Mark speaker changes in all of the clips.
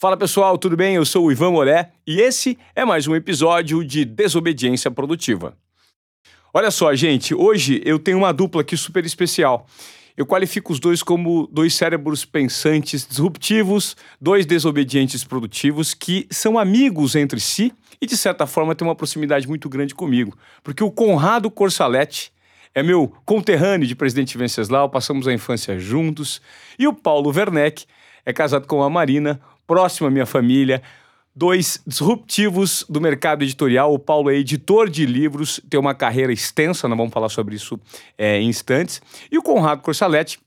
Speaker 1: Fala pessoal, tudo bem? Eu sou o Ivan Moré e esse é mais um episódio de Desobediência Produtiva. Olha só, gente, hoje eu tenho uma dupla aqui super especial. Eu qualifico os dois como dois cérebros pensantes disruptivos, dois desobedientes produtivos que são amigos entre si e, de certa forma, têm uma proximidade muito grande comigo. Porque o Conrado Corsaletti é meu conterrâneo de Presidente Venceslau, passamos a infância juntos, e o Paulo Werneck é casado com a Marina, próximo à minha família, dois disruptivos do mercado editorial. O Paulo é editor de livros, tem uma carreira extensa, nós vamos falar sobre isso é, em instantes. E o Conrado Corsaletti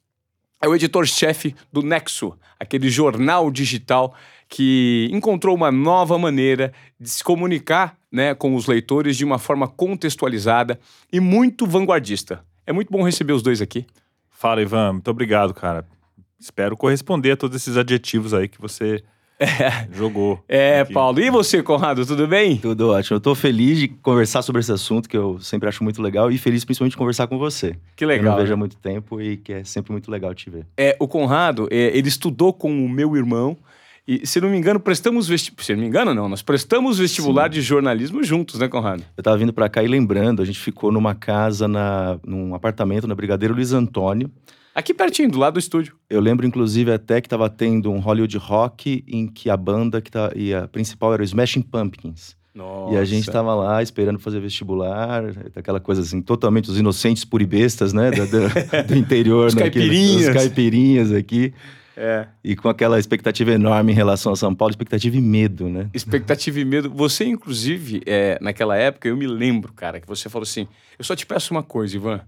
Speaker 1: é o editor-chefe do Nexo, aquele jornal digital que encontrou uma nova maneira de se comunicar né, com os leitores de uma forma contextualizada e muito vanguardista. É muito bom receber os dois aqui.
Speaker 2: Fala, Ivan. Muito obrigado, cara. Espero corresponder a todos esses adjetivos aí que você é. Jogou.
Speaker 1: É, aqui. Paulo. E você, Conrado, tudo bem?
Speaker 3: Tudo ótimo. Eu tô feliz de conversar sobre esse assunto, que eu sempre acho muito legal, e feliz principalmente de conversar com você.
Speaker 1: Que legal.
Speaker 3: Eu não vejo há muito tempo e que é sempre muito legal te ver.
Speaker 1: É, o Conrado, é, ele estudou com o meu irmão. E, se não me engano, prestamos vestibular. Se não me engano, não, nós prestamos vestibular Sim. de jornalismo juntos, né, Conrado?
Speaker 3: Eu tava vindo para cá e lembrando, a gente ficou numa casa, na, num apartamento na Brigadeiro Luiz Antônio.
Speaker 1: Aqui pertinho, do lado do estúdio.
Speaker 3: Eu lembro, inclusive, até que estava tendo um Hollywood Rock em que a banda que tá, e a principal era o Smashing Pumpkins.
Speaker 1: Nossa.
Speaker 3: E a gente estava lá esperando fazer vestibular, aquela coisa assim, totalmente os inocentes puribestas, né? Do, do, do interior.
Speaker 1: os caipirinhas.
Speaker 3: Os caipirinhas aqui.
Speaker 1: É.
Speaker 3: E com aquela expectativa enorme em relação a São Paulo, expectativa e medo, né?
Speaker 1: Expectativa e medo. Você, inclusive, é, naquela época, eu me lembro, cara, que você falou assim: eu só te peço uma coisa, Ivan.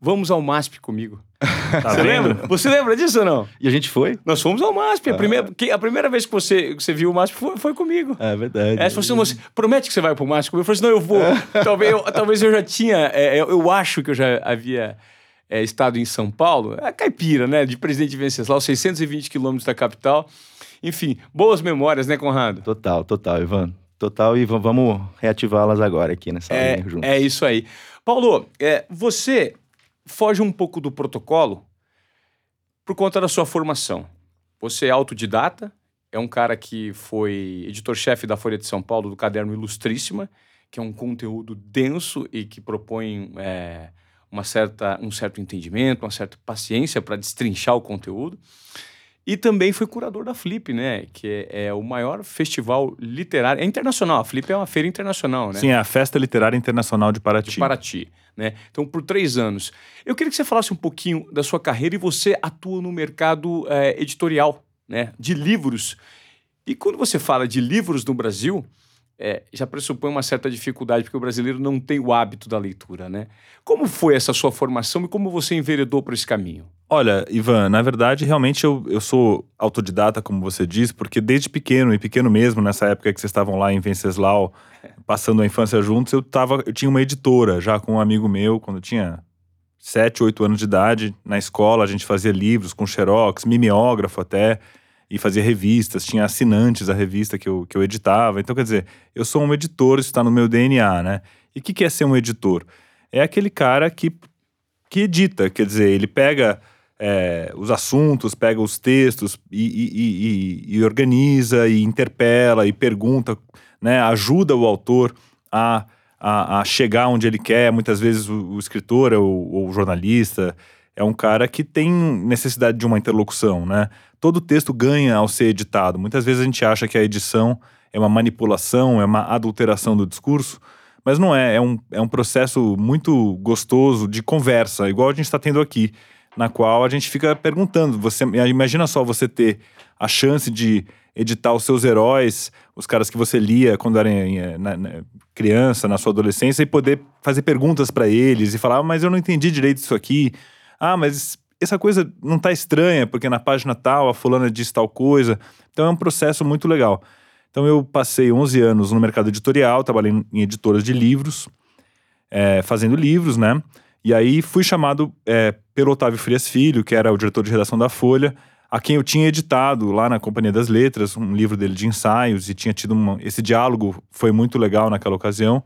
Speaker 1: Vamos ao MASP comigo. Tá você lembra? Você lembra disso ou não?
Speaker 3: E a gente foi?
Speaker 1: Nós fomos ao MASP. A, ah. primeira, a primeira vez que você, que você viu o MASP foi, foi comigo.
Speaker 3: É verdade.
Speaker 1: É, você, você promete que você vai pro MASP comigo? Eu falei assim, não, eu vou. É. Talvez, eu, talvez eu já tinha... É, eu, eu, acho que eu já havia é, estado em São Paulo. É caipira, né? De Presidente Venceslau, 620 quilômetros da capital. Enfim, boas memórias, né, Conrado?
Speaker 3: Total, total, Ivan. Total, e vamos reativá-las agora aqui nessa
Speaker 1: é,
Speaker 3: linha juntos.
Speaker 1: É isso aí. Paulo, é, você foge um pouco do protocolo por conta da sua formação. Você é autodidata, é um cara que foi editor-chefe da Folha de São Paulo do caderno Ilustríssima, que é um conteúdo denso e que propõe é, uma certa, um certo entendimento, uma certa paciência para destrinchar o conteúdo. E também foi curador da Flip, né? Que é, é, o maior festival literário. É internacional, a Flip é uma feira internacional, né?
Speaker 2: Sim, é a Festa Literária Internacional de Paraty.
Speaker 1: De Paraty, né? Então, por três anos. Eu queria que você falasse um pouquinho da sua carreira e você atua no mercado é, editorial, né? De livros. E quando você fala de livros no Brasil, é, já pressupõe uma certa dificuldade, porque o brasileiro não tem o hábito da leitura, né? Como foi essa sua formação e como você enveredou por esse caminho?
Speaker 2: Olha, Ivan, na verdade, realmente eu, eu sou autodidata, como você diz, porque desde pequeno, e pequeno mesmo, nessa época que vocês estavam lá em Venceslau, passando a infância juntos, eu, tava, eu tinha uma editora já com um amigo meu, quando eu tinha sete, oito anos de idade, na escola a gente fazia livros com xerox, mimeógrafo até, e fazia revistas, tinha assinantes a revista que eu, que eu editava. Então, quer dizer, eu sou um editor, isso está no meu DNA, né? E o que, que é ser um editor? É aquele cara que, que edita, quer dizer, ele pega é, os assuntos, pega os textos e, e, e, e, organiza, e interpela, e pergunta, né? Ajuda o autor a, a, a chegar onde ele quer. Muitas vezes o, o escritor ou o jornalista é um cara que tem necessidade de uma interlocução, né? todo texto ganha ao ser editado. Muitas vezes a gente acha que a edição é uma manipulação, é uma adulteração do discurso, mas não é. É um, é um processo muito gostoso de conversa, igual a gente está tendo aqui, na qual a gente fica perguntando. Você imagina só você ter a chance de editar os seus heróis, os caras que você lia quando era na, na, criança, na sua adolescência, e poder fazer perguntas para eles e falar, ah, mas eu não entendi direito isso aqui. Ah, mas essa coisa não tá estranha, porque na página tal a fulana diz tal coisa. Então é um processo muito legal. Então eu passei 11 anos no mercado editorial, trabalhei em editoras de livros, é, fazendo livros, né? E aí fui chamado é, pelo Otávio Frias Filho, que era o diretor de redação da Folha, a quem eu tinha editado lá na Companhia das Letras, um livro dele de ensaios, e tinha tido uma, esse diálogo, foi muito legal naquela ocasião.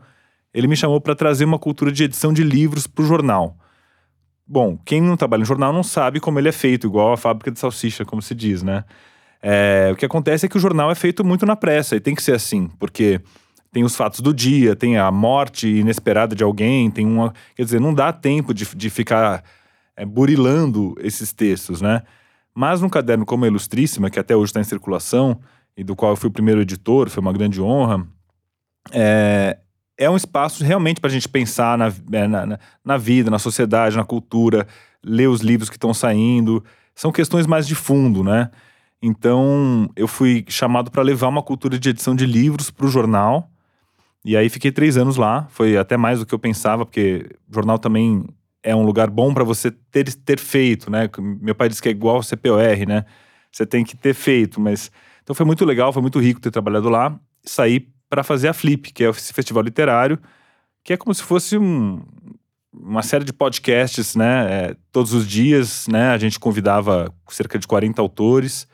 Speaker 2: Ele me chamou para trazer uma cultura de edição de livros para o jornal. Bom, quem não trabalha em jornal não sabe como ele é feito, igual a fábrica de salsicha, como se diz, né? É, o que acontece é que o jornal é feito muito na pressa, e tem que ser assim, porque tem os fatos do dia, tem a morte inesperada de alguém, tem uma. Quer dizer, não dá tempo de, de ficar é, burilando esses textos, né? Mas num caderno como a Ilustríssima, que até hoje está em circulação, e do qual eu fui o primeiro editor, foi uma grande honra, é, é um espaço realmente para a gente pensar na, é, na, na, vida, na sociedade, na cultura, ler os livros que estão saindo. São questões mais de fundo, né? Então, eu fui chamado para levar uma cultura de edição de livros para o jornal. E aí fiquei três anos lá. Foi até mais do que eu pensava, porque jornal também é um lugar bom para você ter, ter feito, né? Meu pai disse que é igual ao CPOR, né? Você tem que ter feito, mas... Então foi muito legal, foi muito rico ter trabalhado lá. Saí para fazer a Flip, que é esse festival literário, que é como se fosse um, uma série de podcasts, né? É, todos os dias, né? A gente convidava cerca de 40 autores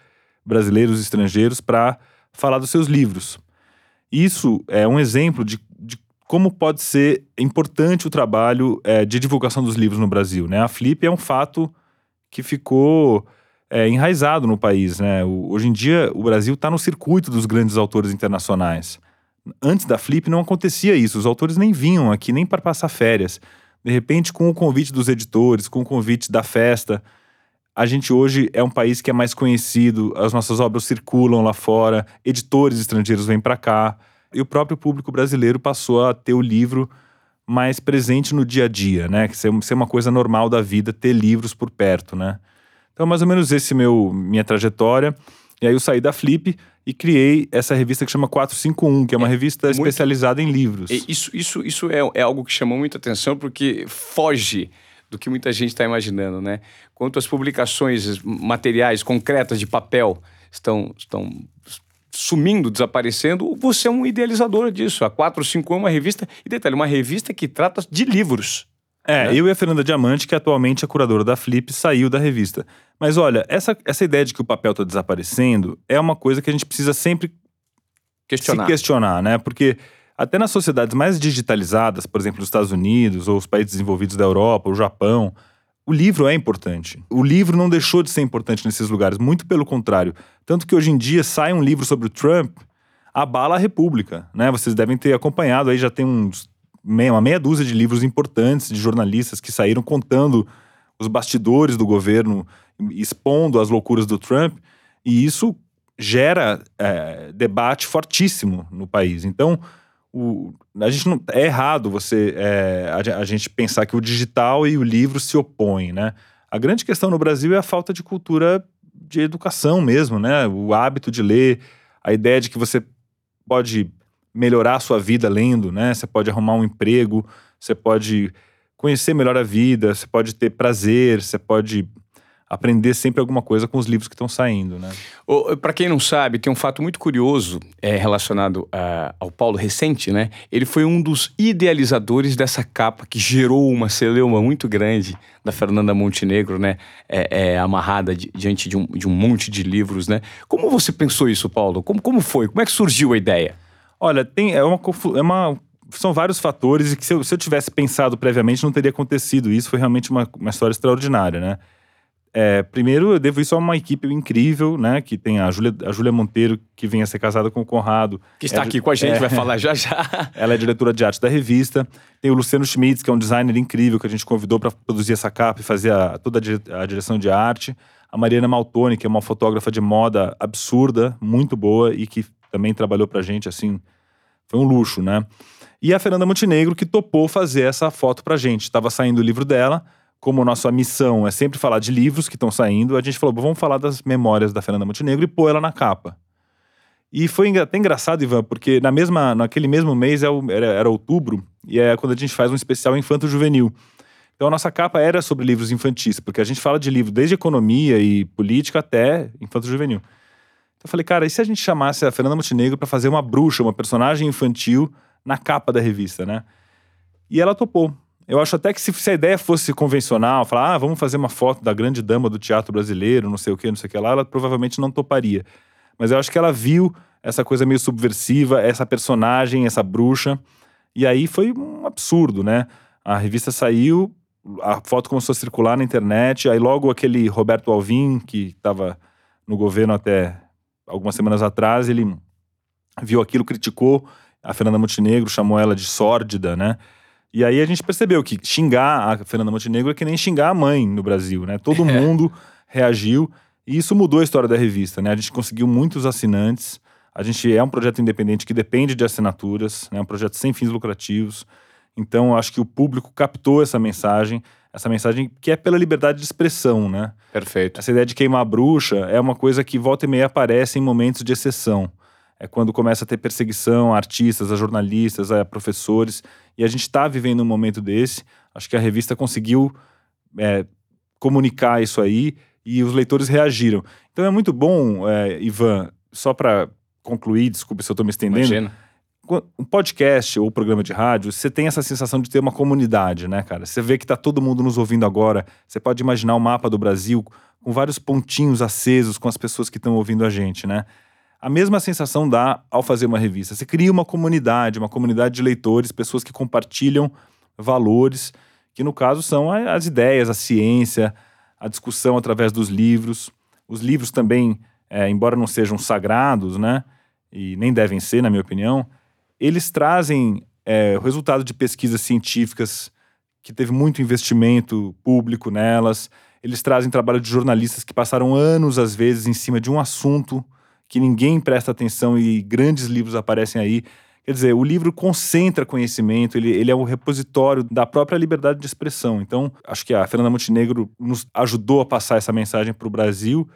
Speaker 2: brasileiros e estrangeiros para falar dos seus livros. Isso é um exemplo de, de como pode ser importante o trabalho é, de divulgação dos livros no Brasil. Né? A Flip é um fato que ficou é, enraizado no país. Né? O, hoje em dia, o Brasil está no circuito dos grandes autores internacionais. Antes da Flip não acontecia isso, os autores nem vinham aqui nem para passar férias. De repente, com o convite dos editores, com o convite da festa, a gente hoje é um país que é mais conhecido, as nossas obras circulam lá fora, editores estrangeiros vêm para cá, e o próprio público brasileiro passou a ter o livro mais presente no dia a dia, né? Que ser, uma coisa normal da vida, ter livros por perto, né? Então, mais ou menos esse meu minha trajetória. E aí eu saí da Flip e criei essa revista que chama 451, que é uma é, revista muito, especializada em livros.
Speaker 1: Isso, isso, isso é, é algo que chamou muita atenção porque foge do que muita gente está imaginando, né? Quanto as publicações materiais concretas de papel estão, estão sumindo, desaparecendo, você é um idealizador disso. A 451 é uma revista, e detalhe, uma revista que trata de livros.
Speaker 2: É, né? eu e a Fernanda Diamante, que atualmente é curadora da Flip, saiu da revista. Mas olha, essa, essa ideia de que o papel está desaparecendo é uma coisa que a gente precisa sempre questionar. se questionar, né? Porque até nas sociedades mais digitalizadas, por exemplo, os Estados Unidos ou os países desenvolvidos da Europa, o Japão, o livro é importante. O livro não deixou de ser importante nesses lugares, muito pelo contrário. Tanto que hoje em dia sai um livro sobre o Trump, abala a República, né? Vocês devem ter acompanhado aí, já tem uns meia, uma meia dúzia de livros importantes de jornalistas que saíram contando os bastidores do governo, expondo as loucuras do Trump, e isso gera é, debate fortíssimo no país. Então, o, a gente não, é errado você é, a, a, gente pensar que o digital e o livro se opõem, né? A grande questão no Brasil é a falta de cultura de educação mesmo, né? O hábito de ler, a ideia de que você pode melhorar a sua vida lendo, né? Você pode arrumar um emprego, você pode conhecer melhor a vida, você pode ter prazer, você pode aprender sempre alguma coisa com os livros que estão saindo, né?
Speaker 1: Para quem não sabe, tem um fato muito curioso é, relacionado a, ao Paulo Recente, né? Ele foi um dos idealizadores dessa capa que gerou uma celeuma muito grande da Fernanda Montenegro, né? É, é amarrada di, diante de um, de um monte de livros, né? Como você pensou isso, Paulo? Como, como foi? Como é que surgiu a ideia?
Speaker 2: Olha, tem, é uma, é uma são vários fatores e que se eu, se eu tivesse pensado previamente não teria acontecido. Isso foi realmente uma, uma história extraordinária, né? É, primeiro, eu devo isso a uma equipe incrível, né? Que tem a Júlia, a Júlia Monteiro, que vem a ser casada com o Conrado.
Speaker 1: Que está
Speaker 2: é,
Speaker 1: aqui com a gente, é, vai falar já já.
Speaker 2: Ela é diretora de arte da revista. Tem o Luciano Schmitz, que é um designer incrível, que a gente convidou para produzir essa capa e fazer a, toda a, direção de arte. A Mariana Maltoni, que é uma fotógrafa de moda absurda, muito boa e que também trabalhou pra gente, assim, foi um luxo, né? E a Fernanda Montenegro, que topou fazer essa foto pra gente. Estava saindo o livro dela como nossa missão é sempre falar de livros que estão saindo, a gente falou, vamos falar das memórias da Fernanda Montenegro e pôr ela na capa. E foi até engraçado, Ivan, porque na mesma, naquele mesmo mês é era, era outubro, e é quando a gente faz um especial infanto-juvenil. Então a nossa capa era sobre livros infantis, porque a gente fala de livro desde economia e política até infanto-juvenil. Então eu falei, cara, e se a gente chamasse a Fernanda Montenegro para fazer uma bruxa, uma personagem infantil na capa da revista, né? E ela topou. Eu acho até que se, se, a ideia fosse convencional, falar, ah, vamos fazer uma foto da grande dama do teatro brasileiro, não sei o que, não sei o que lá, ela provavelmente não toparia. Mas eu acho que ela viu essa coisa meio subversiva, essa personagem, essa bruxa, e aí foi um absurdo, né? A revista saiu, a foto começou a circular na internet, aí logo aquele Roberto Alvim, que estava no governo até algumas semanas atrás, ele viu aquilo, criticou a Fernanda Montenegro, chamou ela de sórdida, né? E aí a gente percebeu que xingar a Fernanda Montenegro é que nem xingar a mãe no Brasil, né? Todo
Speaker 1: É.
Speaker 2: mundo reagiu e isso mudou a história da revista, né? A gente conseguiu muitos assinantes. A gente é um projeto independente que depende de assinaturas, né? Um projeto sem fins lucrativos. Então, acho que o público captou essa mensagem, essa mensagem que é pela liberdade de expressão, né?
Speaker 1: Perfeito.
Speaker 2: Essa ideia de queimar a bruxa é uma coisa que volta e meia aparece em momentos de exceção. É quando começa a ter perseguição a artistas, a jornalistas, a professores. E a gente está vivendo um momento desse. Acho que a revista conseguiu é, comunicar isso aí e os leitores reagiram. Então é muito bom, é, Ivan, só para concluir, desculpe se eu estou me estendendo
Speaker 1: Imagina.
Speaker 2: Um podcast ou programa de rádio, você tem essa sensação de ter uma comunidade, né, cara? Você vê que tá todo mundo nos ouvindo agora. Você pode imaginar o mapa do Brasil com vários pontinhos acesos com as pessoas que estão ouvindo a gente, né? A mesma sensação dá ao fazer uma revista. Você cria uma comunidade, uma comunidade de leitores, pessoas que compartilham valores, que no caso são as ideias, a ciência, a discussão através dos livros. Os livros também, é, embora não sejam sagrados, né? E nem devem ser, na minha opinião, eles trazem é, o resultado de pesquisas científicas que teve muito investimento público nelas. Eles trazem trabalho de jornalistas que passaram anos, às vezes, em cima de um assunto que ninguém presta atenção e grandes livros aparecem aí. Quer dizer, o livro concentra conhecimento, ele, ele é um repositório da própria liberdade de expressão. Então, acho que a Fernanda Montenegro nos ajudou a passar essa mensagem para o Brasil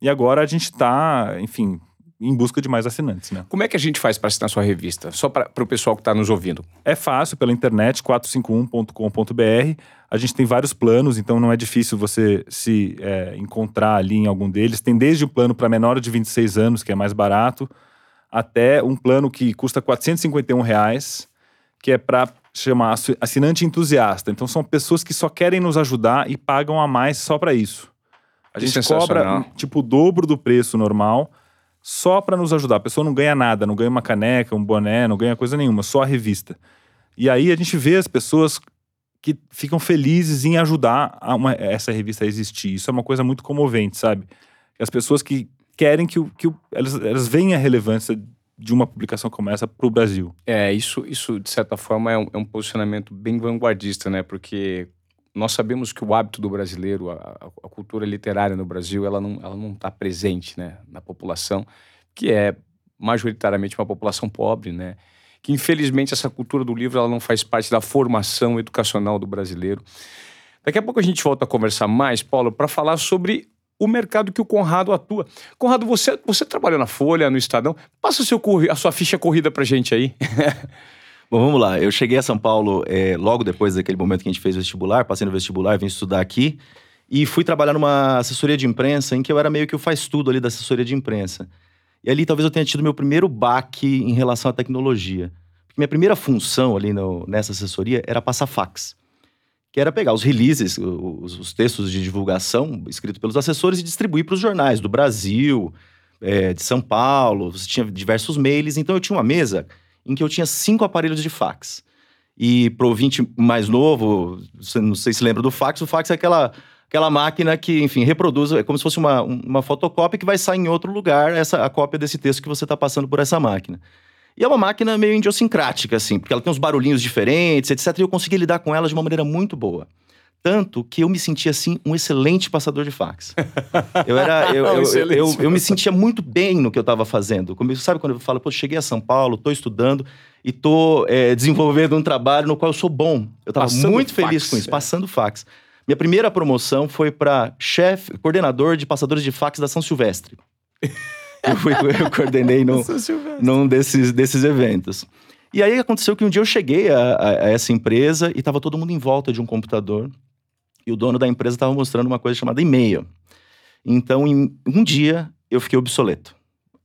Speaker 2: e agora a gente está, enfim, em busca de mais assinantes, né?
Speaker 1: Como é que a gente faz para assinar sua revista? Só para o pessoal que está nos ouvindo.
Speaker 2: É fácil pela internet, 451.com.br. A gente tem vários planos, então não é difícil você se é, encontrar ali em algum deles. Tem desde o plano para menor de 26 anos, que é mais barato, até um plano que custa 451 reais, que é para chamar assi- assinante entusiasta. Então são pessoas que só querem nos ajudar e pagam a mais só para isso. A gente cobra tipo o dobro do preço normal só para nos ajudar. A pessoa não ganha nada, não ganha uma caneca, um boné, não ganha coisa nenhuma, só a revista. E aí a gente vê as pessoas que ficam felizes em ajudar uma- essa revista a existir. Isso é uma coisa muito comovente, sabe? As pessoas que querem que, que elas, elas veem a relevância de uma publicação como essa para o Brasil.
Speaker 1: É, isso, isso de certa forma, é um, é um posicionamento bem vanguardista, né? Porque nós sabemos que o hábito do brasileiro, a, a- cultura literária no Brasil, ela não ela não está presente, né, na população, que é majoritariamente uma população pobre, né? Que infelizmente essa cultura do livro ela não faz parte da formação educacional do brasileiro. Daqui a pouco a gente volta a conversar mais, Paulo, para falar sobre o mercado que o Conrado atua. Conrado, você, você trabalhou na Folha, no Estadão. Passa seu, a sua ficha corrida pra gente aí.
Speaker 3: Bom, vamos lá. Eu cheguei a São Paulo é, logo depois daquele momento que a gente fez o vestibular, passei no vestibular, vim estudar aqui e fui trabalhar numa assessoria de imprensa em que eu era meio que o faz tudo ali da assessoria de imprensa. E ali talvez eu tenha tido meu primeiro baque em relação à tecnologia. Porque minha primeira função ali no- nessa assessoria era passar fax. Que era pegar os releases, os, os textos de divulgação escritos pelos assessores e distribuir para os jornais do Brasil, é, de São Paulo. Você tinha diversos mails. Então eu tinha uma mesa em que eu tinha cinco aparelhos de fax. E pro ouvinte mais novo, não sei se lembra do fax, o fax é aquela, aquela máquina que, enfim, reproduz, é como se fosse uma, um- uma fotocópia que vai sair em outro lugar, essa, a cópia desse texto que você está passando por essa máquina. E é uma máquina meio idiosincrática, assim, porque ela tem uns barulhinhos diferentes, etc. E eu consegui lidar com ela de uma maneira muito boa. Tanto que eu me sentia, assim, um excelente passador de fax. Eu era. Eu, eu, eu, eu, eu me sentia muito bem no que eu estava fazendo. Como, sabe quando eu falo, pô, cheguei a São Paulo, estou estudando e estou desenvolvendo um trabalho no qual eu sou bom. Eu estava muito
Speaker 1: fax,
Speaker 3: feliz com isso,
Speaker 1: é.
Speaker 3: passando fax. Minha primeira promoção foi para chefe, coordenador de passadores de fax da São Silvestre. eu, fui, eu coordenei no, num desses, desses eventos. E aí aconteceu que um dia eu cheguei a, a- a essa empresa e estava todo mundo em volta de um computador e o dono da empresa estava mostrando uma coisa chamada e-mail. Então, em um dia, eu fiquei obsoleto.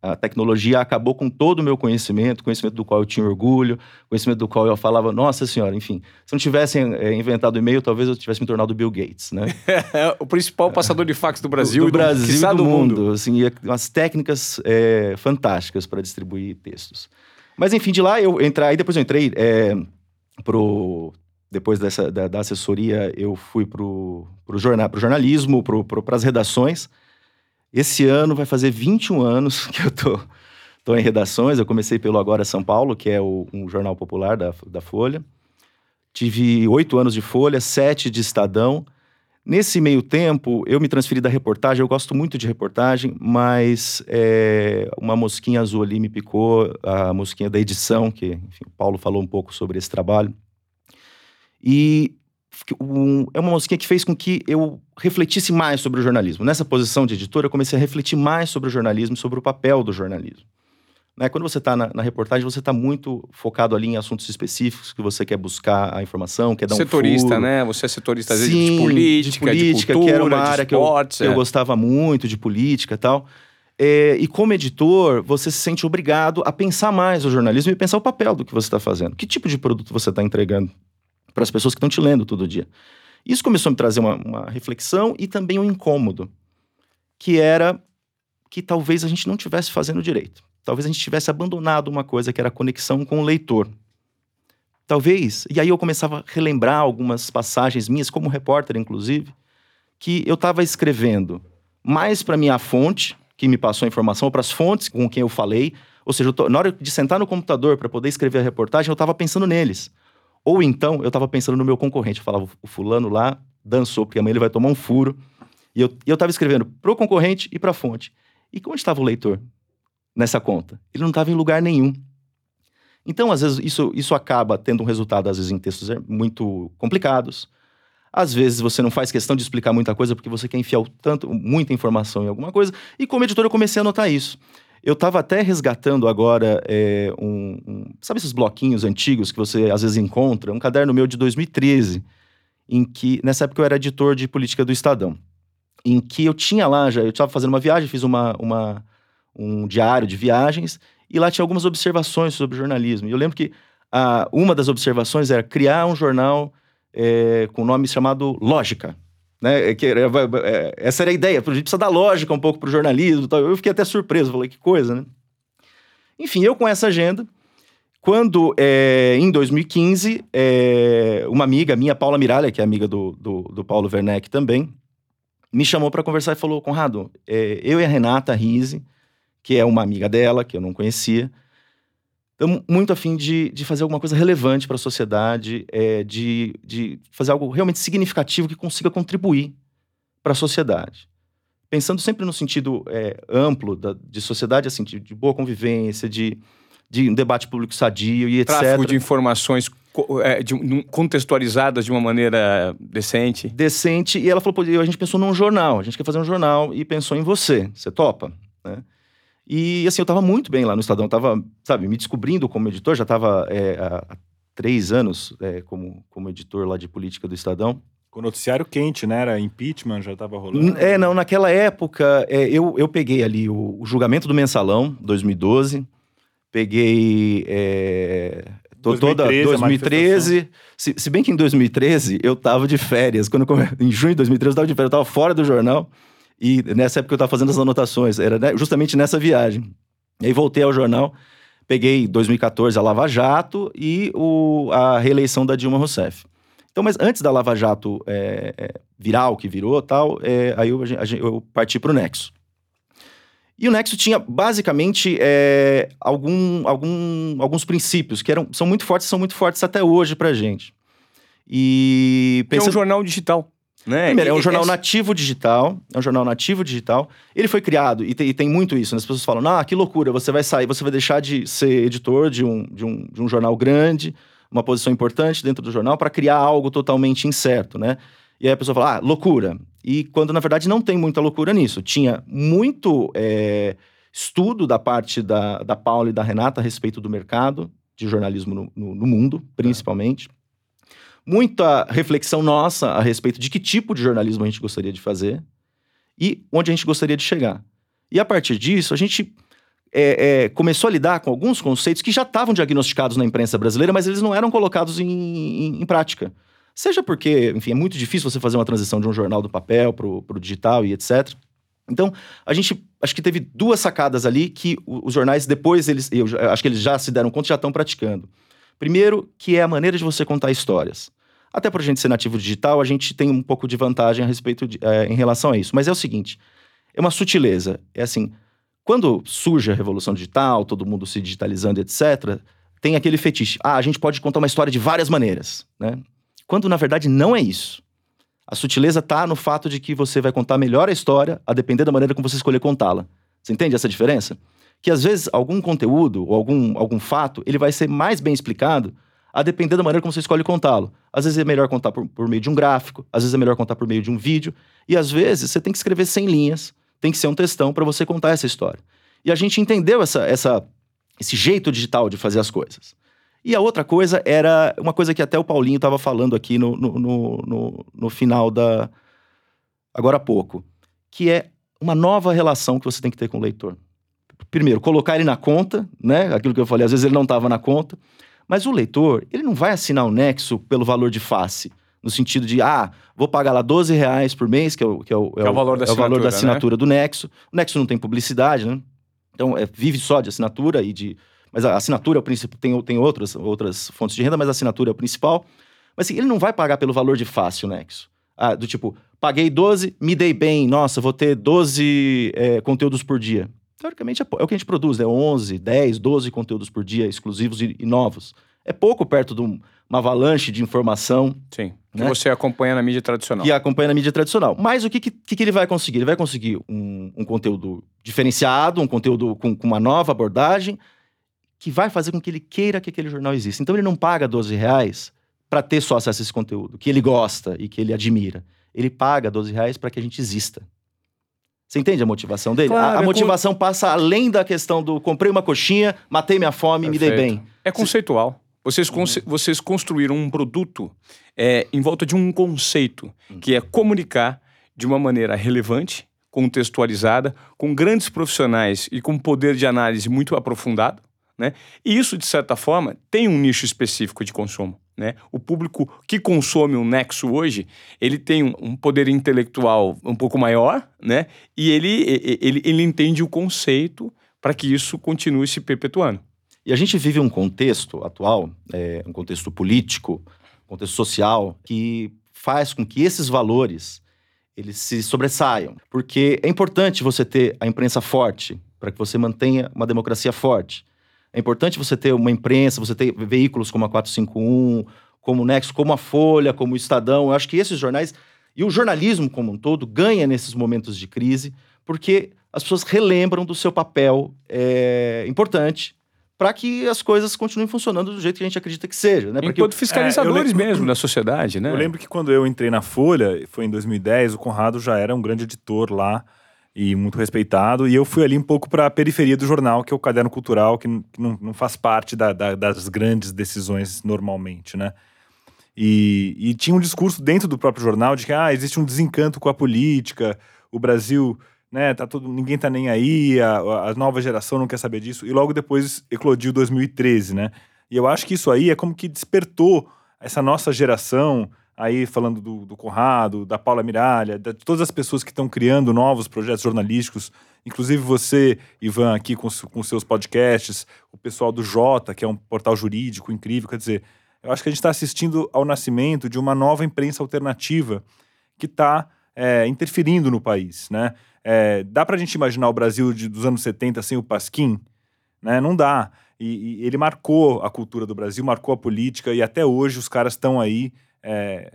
Speaker 3: A tecnologia acabou com todo o meu conhecimento, conhecimento do qual eu tinha orgulho, conhecimento do qual eu falava, nossa senhora, enfim. Se não tivessem eh, inventado o e-mail, talvez eu tivesse me tornado Bill Gates, né?
Speaker 1: É o principal passador de fax do Brasil
Speaker 3: do,
Speaker 1: e do,
Speaker 3: Brasil e do mundo. Assim, e umas técnicas é, fantásticas para distribuir textos. Mas enfim, de lá eu entrei, depois eu entrei é, pro depois dessa da, da assessoria eu fui pro pro jornal, pro jornalismo, pro, pro, as redações. Esse ano vai fazer 21 anos que eu tô, tô em redações. Eu comecei pelo Agora São Paulo, que é o, um jornal popular da, da Folha. Tive oito anos de Folha, sete de Estadão. Nesse meio tempo, eu me transferi da reportagem. Eu gosto muito de reportagem, mas é, uma mosquinha azul ali me picou, a mosquinha da edição, que enfim, o Paulo falou um pouco sobre esse trabalho. E um, é uma mosquinha que fez com que eu refletisse mais sobre o jornalismo. Nessa posição de editor, eu comecei a refletir mais sobre o jornalismo, sobre o papel do jornalismo. Né? Quando você está na, na, reportagem, você está muito focado ali em assuntos específicos que você quer buscar a informação, quer dar
Speaker 1: setorista,
Speaker 3: um
Speaker 1: Setorista, né? Você é setorista, às vezes, de política,
Speaker 3: de, política,
Speaker 1: de cultura,
Speaker 3: que era uma área
Speaker 1: esportes,
Speaker 3: que eu, é. eu gostava muito, de política e tal. É, e como editor, você se sente obrigado a pensar mais o jornalismo e pensar o papel do que você está fazendo. Que tipo de produto você está entregando para as pessoas que estão te lendo todo dia? Isso começou a me trazer uma, uma reflexão e também um incômodo, que era que talvez a gente não estivesse fazendo direito talvez a gente tivesse abandonado uma coisa que era a conexão com o leitor. Talvez, e aí eu começava a relembrar algumas passagens minhas, como repórter, inclusive, que eu estava escrevendo mais para minha fonte, que me passou a informação, ou para as fontes com quem eu falei. Ou seja, tô, na hora de sentar no computador para poder escrever a reportagem, eu estava pensando neles. Ou então, eu estava pensando no meu concorrente. Eu falava, o fulano lá dançou, porque amanhã ele vai tomar um furo. E eu estava escrevendo para o concorrente e para a fonte. E como estava o leitor? nessa conta. Ele não estava em lugar nenhum. Então, às vezes, isso, isso acaba tendo um resultado, às vezes, em textos é, muito complicados. Às vezes, você não faz questão de explicar muita coisa porque você quer enfiar tanto, muita informação em alguma coisa. E como editor, eu comecei a notar isso. Eu estava até resgatando agora é, um, um, Sabe esses bloquinhos antigos que você às vezes encontra? Um caderno meu de 2013, em que. Nessa época eu era editor de política do Estadão. Em que eu tinha lá já. Eu estava fazendo uma viagem, fiz uma, uma um diário de viagens, e lá tinha algumas observações sobre jornalismo. E eu lembro que a, uma das observações era criar um jornal é, com o nome chamado Lógica. Né? É que, é, é, essa era a ideia, a gente precisa dar lógica um pouco para o jornalismo. Tal. Eu fiquei até surpreso, falei, que coisa, né? Enfim, eu com essa agenda, quando é, em 2015, é, uma amiga minha, Paula Miralha, que é amiga do, do, do Paulo Werneck também, me chamou para conversar e falou: Conrado, é, eu e a Renata Rise, que é uma amiga dela, que eu não conhecia. Estamos muito afim de, de fazer alguma coisa relevante para a sociedade, é, de, de fazer algo realmente significativo que consiga contribuir para a sociedade. Pensando sempre no sentido é, amplo da, de sociedade, assim, de, de, boa convivência, de, de um debate público sadio e etc.
Speaker 1: Tráfico de informações é, de, contextualizadas de uma maneira decente.
Speaker 3: Decente. E ela falou, a gente pensou num jornal, a gente quer fazer um jornal e pensou em você. Você topa? Né? E assim, eu estava muito bem lá no Estadão, estava, sabe, me descobrindo como editor, já estava é, há três anos é, como, como editor lá de política do Estadão.
Speaker 2: Com o noticiário quente, né? Era impeachment, já estava rolando.
Speaker 3: É, não, naquela época, é, eu, eu peguei ali o, o, julgamento do mensalão, 2012, peguei. É, 2013, toda 2013. Se, se, bem que em 2013 eu estava de férias. Quando em junho de 2013 eu estava de férias, eu estava fora do jornal. E nessa época eu estava fazendo as anotações, era né, justamente nessa viagem. E aí voltei ao jornal, peguei 2014 a Lava Jato e o, a reeleição da Dilma Rousseff. Então, mas antes da Lava Jato é, é, virar o que virou tal, é, aí eu, eu parti para o Nexo. E o Nexo tinha basicamente é, algum, algum, alguns princípios que eram, são muito fortes, são muito fortes até hoje para gente.
Speaker 1: E pensa... É um jornal digital. Né?
Speaker 3: Primeiro, é um jornal nativo digital, é um jornal nativo digital. Ele foi criado, e tem, e tem, muito isso, né? as pessoas falam, ah, que loucura, você vai sair, você vai deixar de ser editor de um, de um, de um jornal grande, uma posição importante dentro do jornal, para criar algo totalmente incerto, né? E aí a pessoa fala, ah, loucura. E quando, na verdade, não tem muita loucura nisso. Tinha muito é, estudo da parte da, da Paula e da Renata a respeito do mercado de jornalismo no, no, no mundo, principalmente. É muita reflexão nossa a respeito de que tipo de jornalismo a gente gostaria de fazer e onde a gente gostaria de chegar. E a partir disso, a gente é, é, começou a lidar com alguns conceitos que já estavam diagnosticados na imprensa brasileira, mas eles não eram colocados em, em, em, prática. Seja porque, enfim, é muito difícil você fazer uma transição de um jornal do papel para o digital e etc. Então, a gente acho que teve duas sacadas ali que os jornais, depois, eles, eu acho que eles já se deram conta já estão praticando. Primeiro, que é a maneira de você contar histórias. Até por a gente ser nativo digital, a gente tem um pouco de vantagem a respeito de, é, em relação a isso. Mas é o seguinte: é uma sutileza. É assim, quando surge a revolução digital, todo mundo se digitalizando, etc., tem aquele fetiche. Ah, a gente pode contar uma história de várias maneiras, né? Quando na verdade não é isso. A sutileza está no fato de que você vai contar melhor a história a depender da maneira como você escolher contá-la. Você entende essa diferença? Que às vezes algum conteúdo ou algum, algum fato ele vai ser mais bem explicado a depender da maneira como você escolhe contá-lo. Às vezes é melhor contar por, por, meio de um gráfico, às vezes é melhor contar por meio de um vídeo, e às vezes você tem que escrever 100 linhas, tem que ser um textão para você contar essa história. E a gente entendeu essa, essa, esse jeito digital de fazer as coisas. E a outra coisa era uma coisa que até o Paulinho estava falando aqui no, no, no, no, final da. agora há pouco, que é uma nova relação que você tem que ter com o leitor. Primeiro, colocar ele na conta, né? Aquilo que eu falei, às vezes ele não estava na conta. Mas o leitor, ele não vai assinar o Nexo pelo valor de face. No sentido de, ah, vou pagar lá 12 reais por mês, que é o, que é o,
Speaker 1: é o, é valor da
Speaker 3: é
Speaker 1: assinatura,
Speaker 3: valor da assinatura
Speaker 1: né?
Speaker 3: do Nexo. O Nexo não tem publicidade, né? Então, é, vive só de assinatura e de mas a assinatura é o principal, tem, tem outras, outras fontes de renda, mas a assinatura é o principal. Mas assim, ele não vai pagar pelo valor de fácil, Nexo. Ah, do tipo, paguei 12, me dei bem, nossa, vou ter 12 é, conteúdos por dia. Teoricamente é, é, o que a gente produz, né? 11, 10, 12 conteúdos por dia, exclusivos e, e novos. É pouco perto de uma avalanche de informação.
Speaker 1: Sim, que né? você acompanha na mídia tradicional.
Speaker 3: Que acompanha na mídia tradicional. Mas o que, que, que ele vai conseguir? Ele vai conseguir um, um conteúdo diferenciado, um conteúdo com, com uma nova abordagem, que vai fazer com que ele queira que aquele jornal exista. Então ele não paga 12 reais para ter só acesso a esse conteúdo, que ele gosta e que ele admira. Ele paga 12 reais para que a gente exista. Você entende a motivação dele? Claro, a, a é motivação com... passa além da questão do comprei uma coxinha, matei minha fome e me dei bem.
Speaker 1: É conceitual. Vocês, uhum. vocês construíram um produto é, em volta de um conceito, uhum. que é comunicar de uma maneira relevante, contextualizada, com grandes profissionais e com poder de análise muito aprofundado, né? E isso, de certa forma, tem um nicho específico de consumo. Né? O público que consome um Nexo hoje, ele tem um poder intelectual um pouco maior, né? E ele, ele, ele entende o conceito para que isso continue se perpetuando.
Speaker 3: E a gente vive um contexto atual, é, um contexto político, um contexto social, que faz com que esses valores eles se sobressaiam. Porque é importante você ter a imprensa forte para que você mantenha uma democracia forte. É importante você ter uma imprensa, você ter veículos como a 451, como o Nexo, como a Folha, como o Estadão. Eu acho que esses jornais e o jornalismo como um todo ganha nesses momentos de crise, porque as pessoas relembram do seu papel é, importante para que as coisas continuem funcionando do jeito que a gente acredita que seja. Né?
Speaker 1: Porque Enquanto fiscalizadores é, lembro, mesmo da sociedade, né?
Speaker 2: Eu lembro que quando eu entrei na Folha, foi em 2010, o Conrado já era um grande editor lá e muito respeitado. E eu fui ali um pouco para a periferia do jornal, que é o caderno cultural, que não, não faz parte da, da, das grandes decisões normalmente, né? E, e, tinha um discurso dentro do próprio jornal de que ah, existe um desencanto com a política, o Brasil, né, tá todo, ninguém tá nem aí, a, a nova geração não quer saber disso. E logo depois eclodiu 2013, né? E eu acho que isso aí é como que despertou essa nossa geração, aí falando do, do Conrado, da Paula Miralha, de todas as pessoas que estão criando novos projetos jornalísticos, inclusive você, Ivan, aqui com, com seus podcasts, o pessoal do Jota, que é um portal jurídico incrível, quer dizer, eu acho que a gente está assistindo ao nascimento de uma nova imprensa alternativa que está é, interferindo no país, né? É, dá para a gente imaginar o Brasil de, dos anos 70 sem o Pasquim? Né? Não dá. E, e ele marcou a cultura do Brasil, marcou a política, e até hoje os caras estão aí é,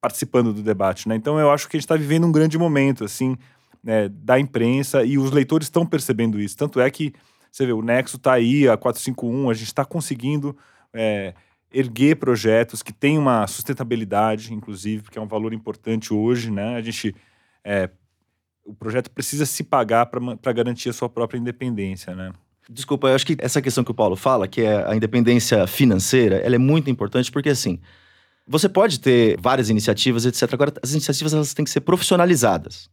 Speaker 2: participando do debate, né? Então eu acho que a gente está vivendo um grande momento, assim, né, da imprensa e os leitores estão percebendo isso. Tanto é que, você vê, o Nexo está aí, a 451, a gente está conseguindo é, erguer projetos que têm uma sustentabilidade, inclusive, porque é um valor importante hoje, né? A gente... É, o projeto precisa se pagar para garantir a sua própria independência, né?
Speaker 3: Desculpa, eu acho que essa questão que o Paulo fala, que é a independência financeira, ela é muito importante porque, assim, você pode ter várias iniciativas, etc. Agora, as iniciativas elas têm que ser profissionalizadas.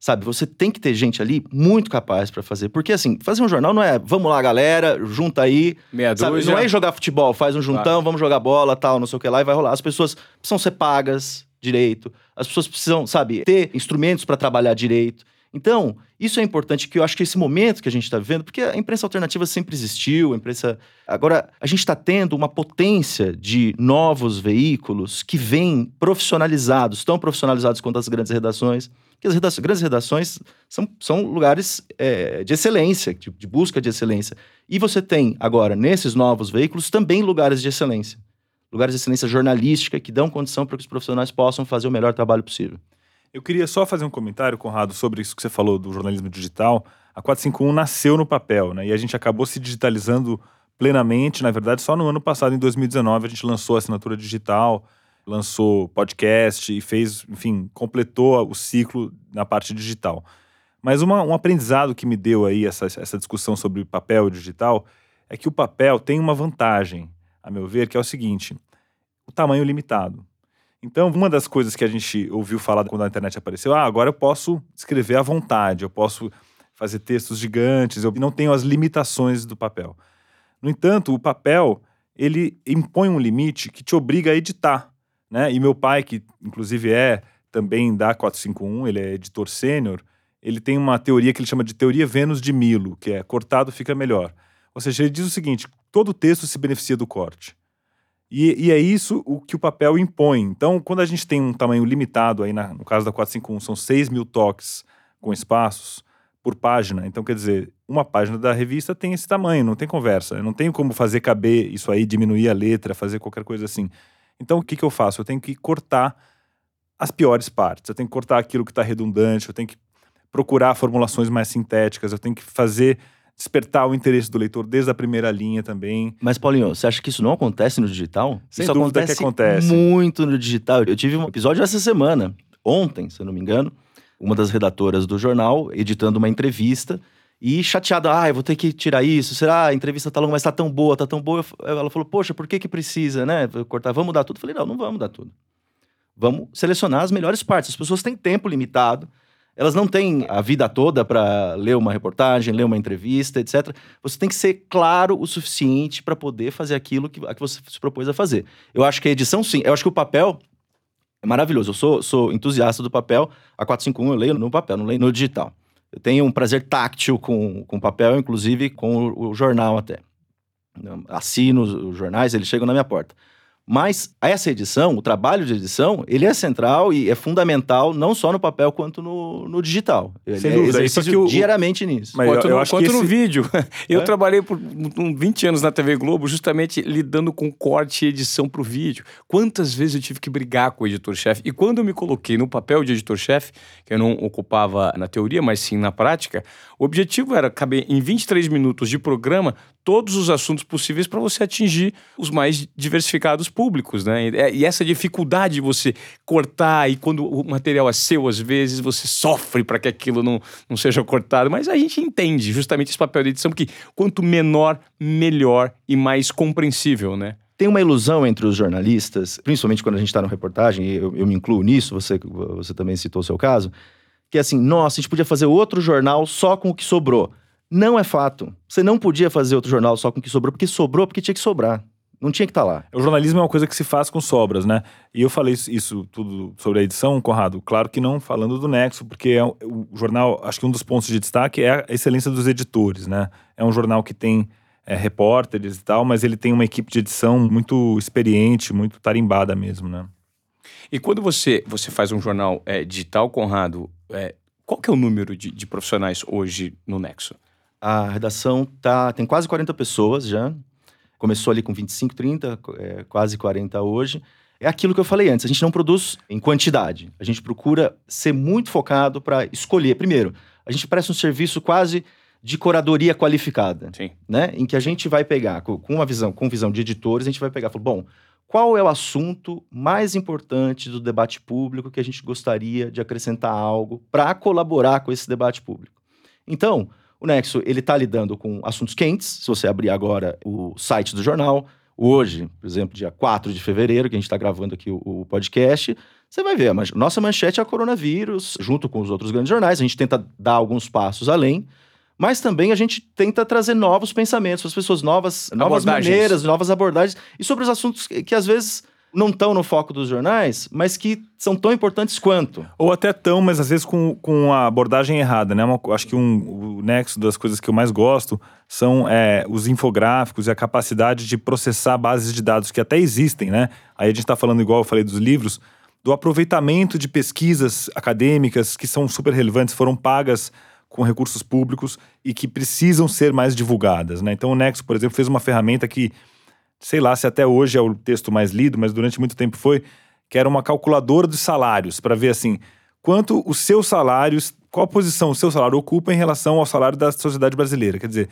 Speaker 3: Sabe, você tem que ter gente ali muito capaz para fazer. Porque, assim, fazer um jornal não é vamos lá, galera, junta aí.
Speaker 1: Meia
Speaker 3: sabe?
Speaker 1: dúzia.
Speaker 3: Não é jogar futebol, faz um juntão, claro. vamos jogar bola, tal, não sei o que lá, e vai rolar. As pessoas precisam ser pagas direito, as pessoas precisam, sabe, ter instrumentos para trabalhar direito. Então, isso é importante, que eu acho que esse momento que a gente está vivendo, porque a imprensa alternativa sempre existiu, a imprensa. Agora, a gente está tendo uma potência de novos veículos que vêm profissionalizados, tão profissionalizados quanto as grandes redações. que as redações, grandes redações são, são lugares é, de excelência, de, de busca de excelência. E você tem agora, nesses novos veículos, também lugares de excelência. Lugares de excelência jornalística que dão condição para que os profissionais possam fazer o melhor trabalho possível.
Speaker 2: Eu queria só fazer um comentário, Conrado, sobre isso que você falou do jornalismo digital. A 451 nasceu no papel, né? E a gente acabou se digitalizando plenamente. Na verdade, só no ano passado, em 2019, a gente lançou a assinatura digital, lançou podcast e fez, enfim, completou o ciclo na parte digital. Mas uma, um aprendizado que me deu aí essa, essa discussão sobre papel digital é que o papel tem uma vantagem, a meu ver, que é o seguinte: o tamanho limitado. Então, uma das coisas que a gente ouviu falar quando a internet apareceu, ah, agora eu posso escrever à vontade, eu posso fazer textos gigantes, eu não tenho as limitações do papel. No entanto, o papel, ele impõe um limite que te obriga a editar, né? E meu pai, que inclusive é também da 451, ele é editor sênior, ele tem uma teoria que ele chama de teoria Vênus de Milo, que é cortado fica melhor. Ou seja, ele diz o seguinte: todo texto se beneficia do corte. E, e, é isso o que o papel impõe. Então, quando a gente tem um tamanho limitado, aí na, no caso da 451, são 6 mil toques com espaços por página. Então, quer dizer, uma página da revista tem esse tamanho, não tem conversa. Eu não tenho como fazer caber isso aí, diminuir a letra, fazer qualquer coisa assim. Então, o que, que eu faço? Eu tenho que cortar as piores partes. Eu tenho que cortar aquilo que está redundante, eu tenho que procurar formulações mais sintéticas, eu tenho que fazer despertar o interesse do leitor desde a primeira linha também.
Speaker 3: Mas, Paulinho, você acha que isso não acontece no digital?
Speaker 2: Sem
Speaker 3: isso
Speaker 2: dúvida
Speaker 3: acontece,
Speaker 2: que acontece
Speaker 3: muito no digital. Eu tive um episódio essa semana, ontem, se eu não me engano, uma das redatoras do jornal editando uma entrevista e chateada, ah, eu vou ter que tirar isso, será a entrevista tá longa, mas tá tão boa, tá tão boa. Ela falou, poxa, por que que precisa, né, cortar, vamos mudar tudo? Eu falei, não, não vamos mudar tudo. Vamos selecionar as melhores partes. As pessoas têm tempo limitado, elas não têm a vida toda para ler uma reportagem, ler uma entrevista, etc. Você tem que ser claro o suficiente para poder fazer aquilo que, que você se propôs a fazer. Eu acho que a edição, sim. Eu acho que o papel é maravilhoso. Eu sou, sou entusiasta do papel. A 451 eu leio no papel, não leio no digital. Eu tenho um prazer táctil com, com papel, inclusive com o, o jornal até. Assino os jornais, eles chegam na minha porta. Mas essa edição, o trabalho de edição, ele é central e é fundamental não só no papel quanto no, no digital. Ele
Speaker 2: Sem
Speaker 3: é
Speaker 2: dúvida, isso que o-
Speaker 3: diariamente nisso.
Speaker 2: Mas
Speaker 1: quanto
Speaker 2: eu- eu
Speaker 1: no,
Speaker 2: acho
Speaker 1: quanto
Speaker 2: que
Speaker 1: no
Speaker 2: esse-
Speaker 1: vídeo. Eu
Speaker 3: É?
Speaker 1: trabalhei por um, 20 anos na TV Globo, justamente lidando com corte e edição para o vídeo. Quantas vezes eu tive que brigar com o editor-chefe? E quando eu me coloquei no papel de editor-chefe, que eu não ocupava na teoria, mas sim na prática, o objetivo era caber em 23 minutos de programa todos os assuntos possíveis para você atingir os mais diversificados públicos, né? E- E essa dificuldade de você cortar e quando o material é seu, às vezes você sofre para que aquilo não, não seja cortado, mas a gente entende justamente esse papel de edição que quanto menor, melhor e mais compreensível, né?
Speaker 3: Tem uma ilusão entre os jornalistas, principalmente quando a gente está no reportagem, eu, eu me incluo nisso, você, você também citou o seu caso, que é assim, nossa, a gente podia fazer outro jornal só com o que sobrou. Não é fato. Você não podia fazer outro jornal só com o que sobrou, porque sobrou porque tinha que sobrar. Não tinha que estar lá.
Speaker 2: O jornalismo é uma coisa que se faz com sobras, né? E eu falei isso, isso tudo sobre a edição, Conrado. Claro que não falando do Nexo, porque é um- o jornal, acho que um dos pontos de destaque é a excelência dos editores, né? É um jornal que tem é, repórteres e tal, mas ele tem uma equipe de edição muito experiente, muito tarimbada mesmo, né?
Speaker 1: E quando você, você faz um jornal é, digital, Conrado, é, qual que é o número de, de profissionais hoje no Nexo?
Speaker 3: A redação tá, tem quase 40 pessoas já. Começou ali com 25, 30, é, quase 40 hoje. É aquilo que eu falei antes, a gente não produz em quantidade. A gente procura ser muito focado para escolher. Primeiro, a gente presta um serviço quase de curadoria qualificada,
Speaker 1: Sim.
Speaker 3: né? Em que a gente vai pegar, com uma visão, com visão de editores, a gente vai pegar, e falar, bom, qual é o assunto mais importante do debate público que a gente gostaria de acrescentar algo para colaborar com esse debate público? Então, o Nexo, ele está lidando com assuntos quentes. Se você abrir agora o site do jornal, hoje, por exemplo, dia 4 de fevereiro, que a gente está gravando aqui o, o podcast, você vai ver, a man- nossa manchete é coronavírus, junto com os outros grandes jornais. A gente tenta dar alguns passos além, mas também a gente tenta trazer novos pensamentos para as pessoas, novas, novas maneiras, novas abordagens, e sobre os assuntos que, que às vezes não estão no foco dos jornais, mas que são tão importantes quanto.
Speaker 2: Ou até tão, mas às vezes com, com a abordagem errada, né? Uma- acho que um, o nexo das coisas que eu mais gosto são é, os infográficos e a capacidade de processar bases de dados que até existem, né? Aí a gente está falando, igual eu falei dos livros, do aproveitamento de pesquisas acadêmicas que são super relevantes, foram pagas com recursos públicos e que precisam ser mais divulgadas. Né? Então, o Nexo, por exemplo, fez uma ferramenta que, sei lá se até hoje é o texto mais lido, mas durante muito tempo foi, que era uma calculadora de salários, para ver assim, quanto os seus salários, qual posição o seu salário ocupa em relação ao salário da sociedade brasileira. Quer dizer,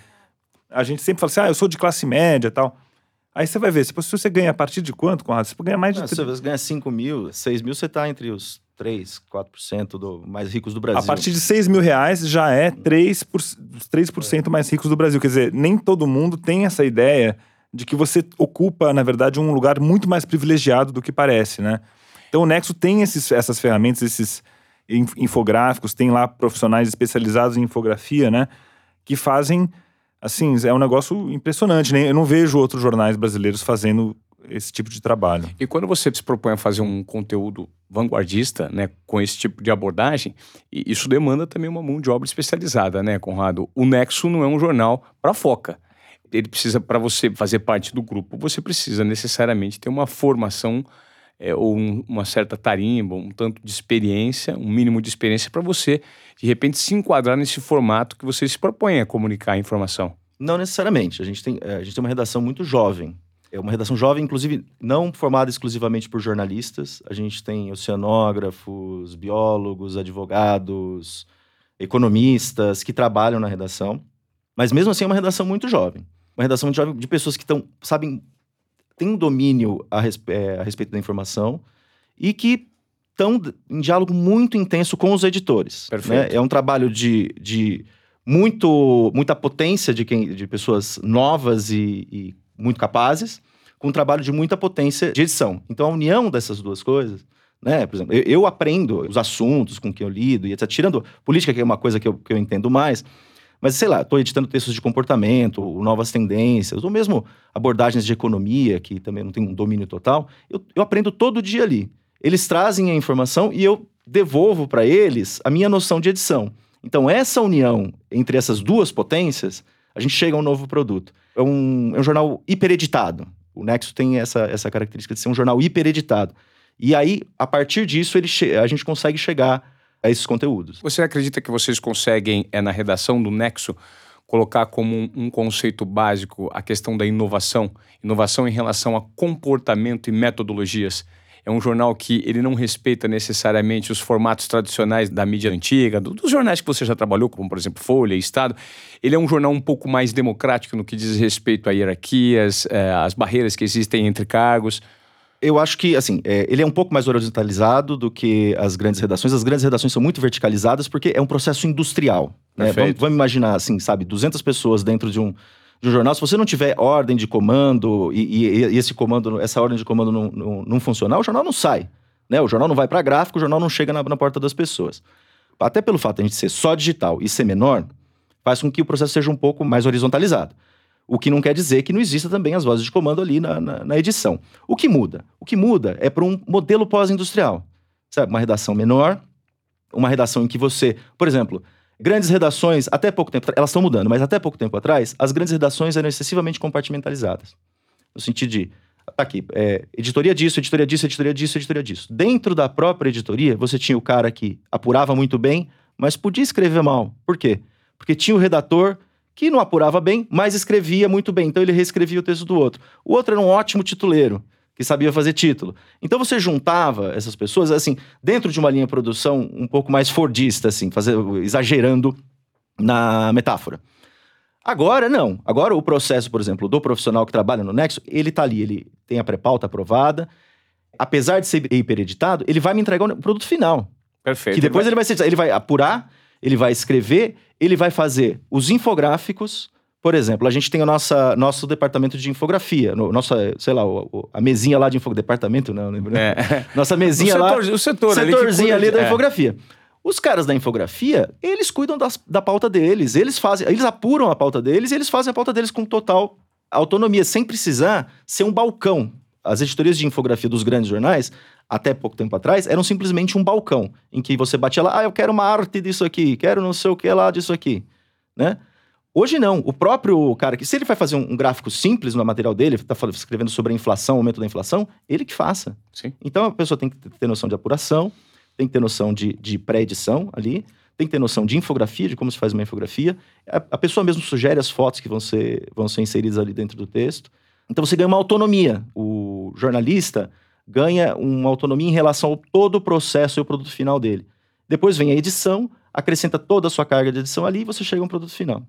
Speaker 2: a gente sempre fala assim, ah, eu sou de classe média e tal. Aí você vai ver, se você ganha a partir de quanto, Conrado? Você ganha mais de...
Speaker 3: Não, se você ganha 5 mil, 6 mil, você está entre os 3, 4% do mais ricos do Brasil.
Speaker 2: A partir de 6 mil reais já é 3%, por, 3% mais ricos do Brasil. Quer dizer, nem todo mundo tem essa ideia de que você ocupa, na verdade, um lugar muito mais privilegiado do que parece, né? Então o Nexo tem esses, essas ferramentas, esses infográficos, tem lá profissionais especializados em infografia, né? Que fazem assim, é um negócio impressionante. Né? Eu não vejo outros jornais brasileiros fazendo esse tipo de trabalho.
Speaker 1: E quando você se propõe a fazer um conteúdo vanguardista, né, com esse tipo de abordagem, isso demanda também uma mão de obra especializada, né, Conrado? O Nexo não é um jornal para foca. Ele precisa, para você fazer parte do grupo, você precisa necessariamente ter uma formação é, ou um, uma certa tarimba, um tanto de experiência, um mínimo de experiência para você, de repente, se enquadrar nesse formato que você se propõe a comunicar a informação.
Speaker 3: Não necessariamente. A gente tem, é, a gente tem uma redação muito jovem. É uma redação jovem, inclusive, não formada exclusivamente por jornalistas. A gente tem oceanógrafos, biólogos, advogados, economistas que trabalham na redação. Mas mesmo assim é uma redação muito jovem. Uma redação jovem de pessoas que estão, sabem têm um domínio a, é, a respeito da informação e que estão em diálogo muito intenso com os editores. Né? Perfeito. Né? É um trabalho de, de muito, muita potência de, quem, de pessoas novas e, e muito capazes, com um trabalho de muita potência de edição. Então, a união dessas duas coisas né? Por exemplo, eu, eu, aprendo os assuntos com que eu lido e etc. Tirando política, que é uma coisa que eu, que eu entendo mais, mas, sei lá, estou editando textos de comportamento, novas tendências, ou mesmo abordagens de economia, que também não tem um domínio total. Eu, eu aprendo todo dia ali. Eles trazem a informação e eu devolvo para eles a minha noção de edição. Então, essa união entre essas duas potências, a gente chega a um novo produto. É um, é um jornal hipereditado. O Nexo tem essa, essa característica de ser um jornal hipereditado. E aí, a partir disso, ele a gente consegue chegar a esses conteúdos.
Speaker 1: Você acredita que vocês conseguem, é, na redação do Nexo, colocar como um, um, conceito básico a questão da inovação, inovação em relação a comportamento e metodologias. É um jornal que ele não respeita necessariamente os formatos tradicionais da mídia antiga, do, dos jornais que você já trabalhou, como por exemplo Folha, Estado. Ele é um jornal um pouco mais democrático no que diz respeito a hierarquias, é, as barreiras que existem entre cargos
Speaker 3: eu acho que, assim, é, ele é um pouco mais horizontalizado do que as grandes redações. As grandes redações são muito verticalizadas porque é um processo industrial. Né? Vamos, vamos, imaginar, assim, sabe, 200 pessoas dentro de um, de um jornal. Se você não tiver ordem de comando e, e, e esse comando, essa ordem de comando não, não, não, funcionar, o jornal não sai. Né? O jornal não vai para gráfico, o jornal não chega na, na porta das pessoas. Até pelo fato de a gente ser só digital e ser menor, faz com que o processo seja um pouco mais horizontalizado. O que não quer dizer que não exista também as vozes de comando ali na, na, na edição. O que muda? O que muda é para um modelo pós-industrial. Sabe, uma redação menor, uma redação em que você, por exemplo, grandes redações, até pouco tempo, elas estão mudando, mas até pouco tempo atrás, as grandes redações eram excessivamente compartimentalizadas. No sentido de, tá aqui, é, editoria disso, editoria disso, editoria disso, editoria disso. Dentro da própria editoria, você tinha o cara que apurava muito bem, mas podia escrever mal. Por quê? Porque tinha o redator que não apurava bem, mas escrevia muito bem. Então ele reescrevia o texto do outro. O outro era um ótimo tituleiro, que sabia fazer título. Então você juntava essas pessoas, assim, dentro de uma linha de produção um pouco mais fordista, assim, fazer, exagerando na metáfora. Agora, não. Agora, o processo, por exemplo, do profissional que trabalha no Nexo, ele tá ali, ele tem a pré-pauta aprovada. Apesar de ser hipereditado, ele vai me entregar o produto final.
Speaker 1: Perfeito.
Speaker 3: Que depois ele vai, ele vai, ele vai apurar, ele vai escrever, ele vai fazer os infográficos. Por exemplo, a gente tem o nossa, nosso departamento de infografia, no, nossa, sei lá, o, a mesinha lá de infografia. Departamento, não, lembro. Né? É. Nossa mesinha
Speaker 1: o
Speaker 3: setor,
Speaker 1: lá. O setor,
Speaker 3: setorzinho ali, ali da é. infografia. Os caras da infografia, eles cuidam das, da pauta deles, eles fazem, eles apuram a pauta deles e eles fazem a pauta deles com total autonomia, sem precisar ser um balcão. As editorias de infografia dos grandes jornais, até pouco tempo atrás, eram simplesmente um balcão em que você batia lá, ah, eu quero uma arte disso aqui, quero não sei o que lá disso aqui, né? Hoje não. O próprio cara que, se ele vai fazer um, um gráfico simples no material dele, está escrevendo sobre a inflação, aumento da inflação, ele que faça.
Speaker 1: Sim.
Speaker 3: Então a pessoa tem que ter noção de apuração, tem que ter noção de, de pré-edição ali, tem que ter noção de infografia, de como se faz uma infografia. A, a, pessoa mesmo sugere as fotos que vão ser, vão ser inseridas ali dentro do texto. Então você ganha uma autonomia. O jornalista ganha uma autonomia em relação ao todo o processo e o produto final dele. Depois vem a edição, acrescenta toda a sua carga de edição ali e você chega a um produto final.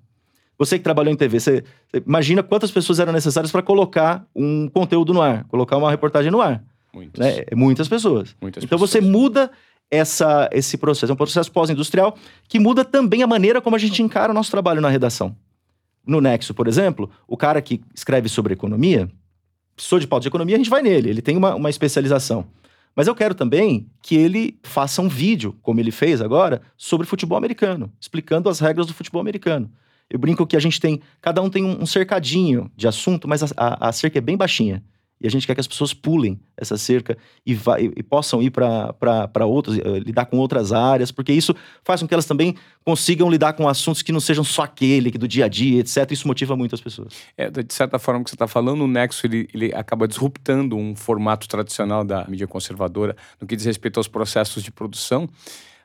Speaker 3: Você que trabalhou em TV, você, você imagina quantas pessoas eram necessárias para colocar um conteúdo no ar, colocar uma reportagem no ar.
Speaker 1: Muitas.
Speaker 3: Né? Muitas pessoas.
Speaker 1: Muitas
Speaker 3: então
Speaker 1: pessoas.
Speaker 3: você muda essa, esse processo. É um processo pós-industrial que muda também a maneira como a gente encara o nosso trabalho na redação. No Nexo, por exemplo, o cara que escreve sobre economia, sou de pauta de economia, a gente vai nele, ele tem uma, uma especialização. Mas eu quero também que ele faça um vídeo, como ele fez agora, sobre futebol americano, explicando as regras do futebol americano. Eu brinco que a gente tem, cada um tem um, cercadinho de assunto, mas a, a, a cerca é bem baixinha. E a gente quer que as pessoas pulem essa cerca e, vai, e possam ir para outras, uh, lidar com outras áreas, porque isso faz com que elas também consigam lidar com assuntos que não sejam só aquele, que do dia a dia, etc. Isso motiva muito as pessoas.
Speaker 1: É, de certa forma, o que você está falando, o Nexo ele, ele acaba disruptando um formato tradicional da mídia conservadora no que diz respeito aos processos de produção.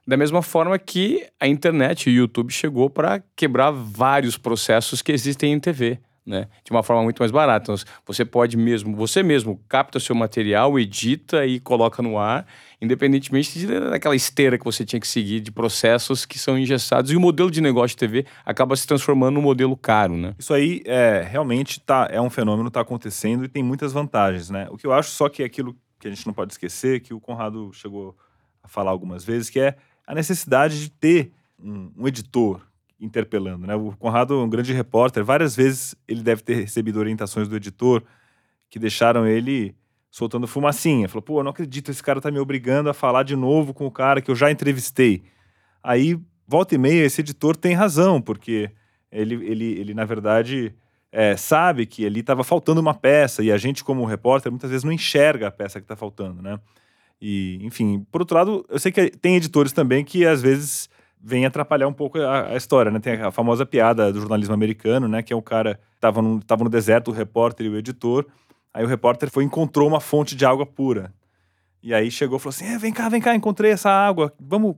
Speaker 1: Da mesma forma que a internet e o YouTube chegou para quebrar vários processos que existem em TV né? De uma forma muito mais barata. Então, você pode mesmo, você mesmo capta o seu material, edita e coloca no ar, independentemente daquela esteira que você tinha que seguir de processos que são engessados. E o modelo de negócio de TV acaba se transformando num modelo caro, né?
Speaker 2: Isso aí é realmente tá, é um fenômeno, está acontecendo e tem muitas vantagens, né? O que eu acho só que é aquilo que a gente não pode esquecer, que o Conrado chegou a falar algumas vezes, que é a necessidade de ter um, um editor interpelando, né? O Conrado é um grande repórter, várias vezes ele deve ter recebido orientações do editor que deixaram ele soltando fumacinha. Falou, pô, eu não acredito, esse cara tá me obrigando a falar de novo com o cara que eu já entrevistei. Aí, volta e meia, esse editor tem razão, porque ele, ele, ele na verdade, é, sabe que ali estava faltando uma peça e a gente, como repórter, muitas vezes não enxerga a peça que está faltando, né? E, enfim, por outro lado, eu sei que tem editores também que às vezes vem atrapalhar um pouco a, a, história, né? Tem a famosa piada do jornalismo americano, né? Que é o cara tava no, tava no deserto, o repórter e o editor. Aí o repórter foi encontrou uma fonte de água pura. E aí chegou e falou assim: é, vem cá, vem cá, encontrei essa água. Vamos,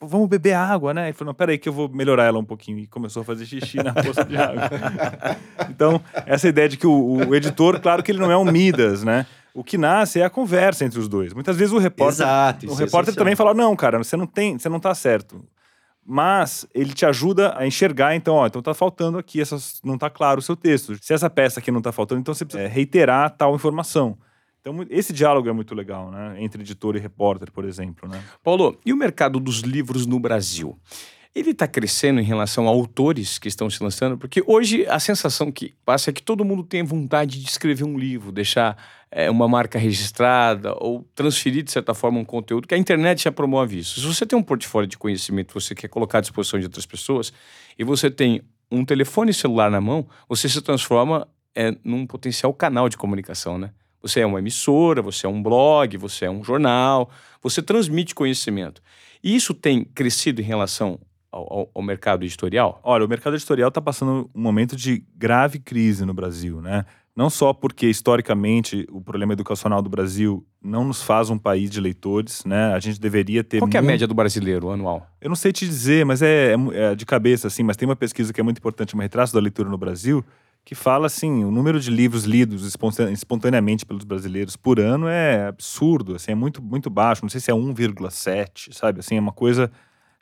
Speaker 2: vamos beber água, né? Ele falou: não, peraí que eu vou melhorar ela um pouquinho. E começou a fazer xixi na poça de água. então, essa ideia de que o, o editor, claro que ele não é um Midas, né? O que nasce é a conversa entre os dois. Muitas vezes o repórter,
Speaker 3: Exato,
Speaker 2: o repórter
Speaker 3: é
Speaker 2: também fala: "Não, cara, você não tem, você não tá certo" mas ele te ajuda a enxergar, então, ó, então tá faltando aqui, essas, não tá claro o seu texto. Se essa peça aqui não tá faltando, então você precisa é, reiterar tal informação. Então, esse diálogo é muito legal, né? Entre editor e repórter, por exemplo, né?
Speaker 1: Paulo, e o mercado dos livros no Brasil? Ele está crescendo em relação a autores que estão se lançando? Porque hoje a sensação que passa é que todo mundo tem vontade de escrever um livro, deixar é, uma marca registrada ou transferir, de certa forma, um conteúdo, que a internet já promove isso. Se você tem um portfólio de conhecimento que você quer colocar à disposição de outras pessoas e você tem um telefone celular na mão, você se transforma é, num potencial canal de comunicação, né? Você é uma emissora, você é um blog, você é um jornal, você transmite conhecimento. E isso tem crescido em relação ao, ao, mercado editorial?
Speaker 2: Olha, o mercado editorial está passando um momento de grave crise no Brasil, né? Não só porque, historicamente, o problema educacional do Brasil não nos faz um país de leitores, né? A gente deveria ter.
Speaker 1: Qual é a média do brasileiro anual?
Speaker 2: Eu não sei te dizer, mas é, é, é, de cabeça, assim. Mas tem uma pesquisa que é muito importante, uma retrato da leitura no Brasil, que fala assim: o número de livros lidos espontaneamente pelos brasileiros por ano é absurdo, assim, é muito, muito baixo. Não sei se é 1,7, sabe? Assim, é uma coisa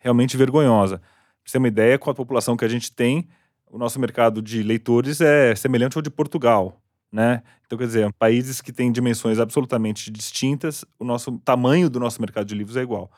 Speaker 2: realmente vergonhosa. Pra você ter uma ideia, com a população que a gente tem, o nosso mercado de leitores é semelhante ao de Portugal né? Então, quer dizer, países que têm dimensões absolutamente distintas, o nosso tamanho do nosso mercado de livros é igual.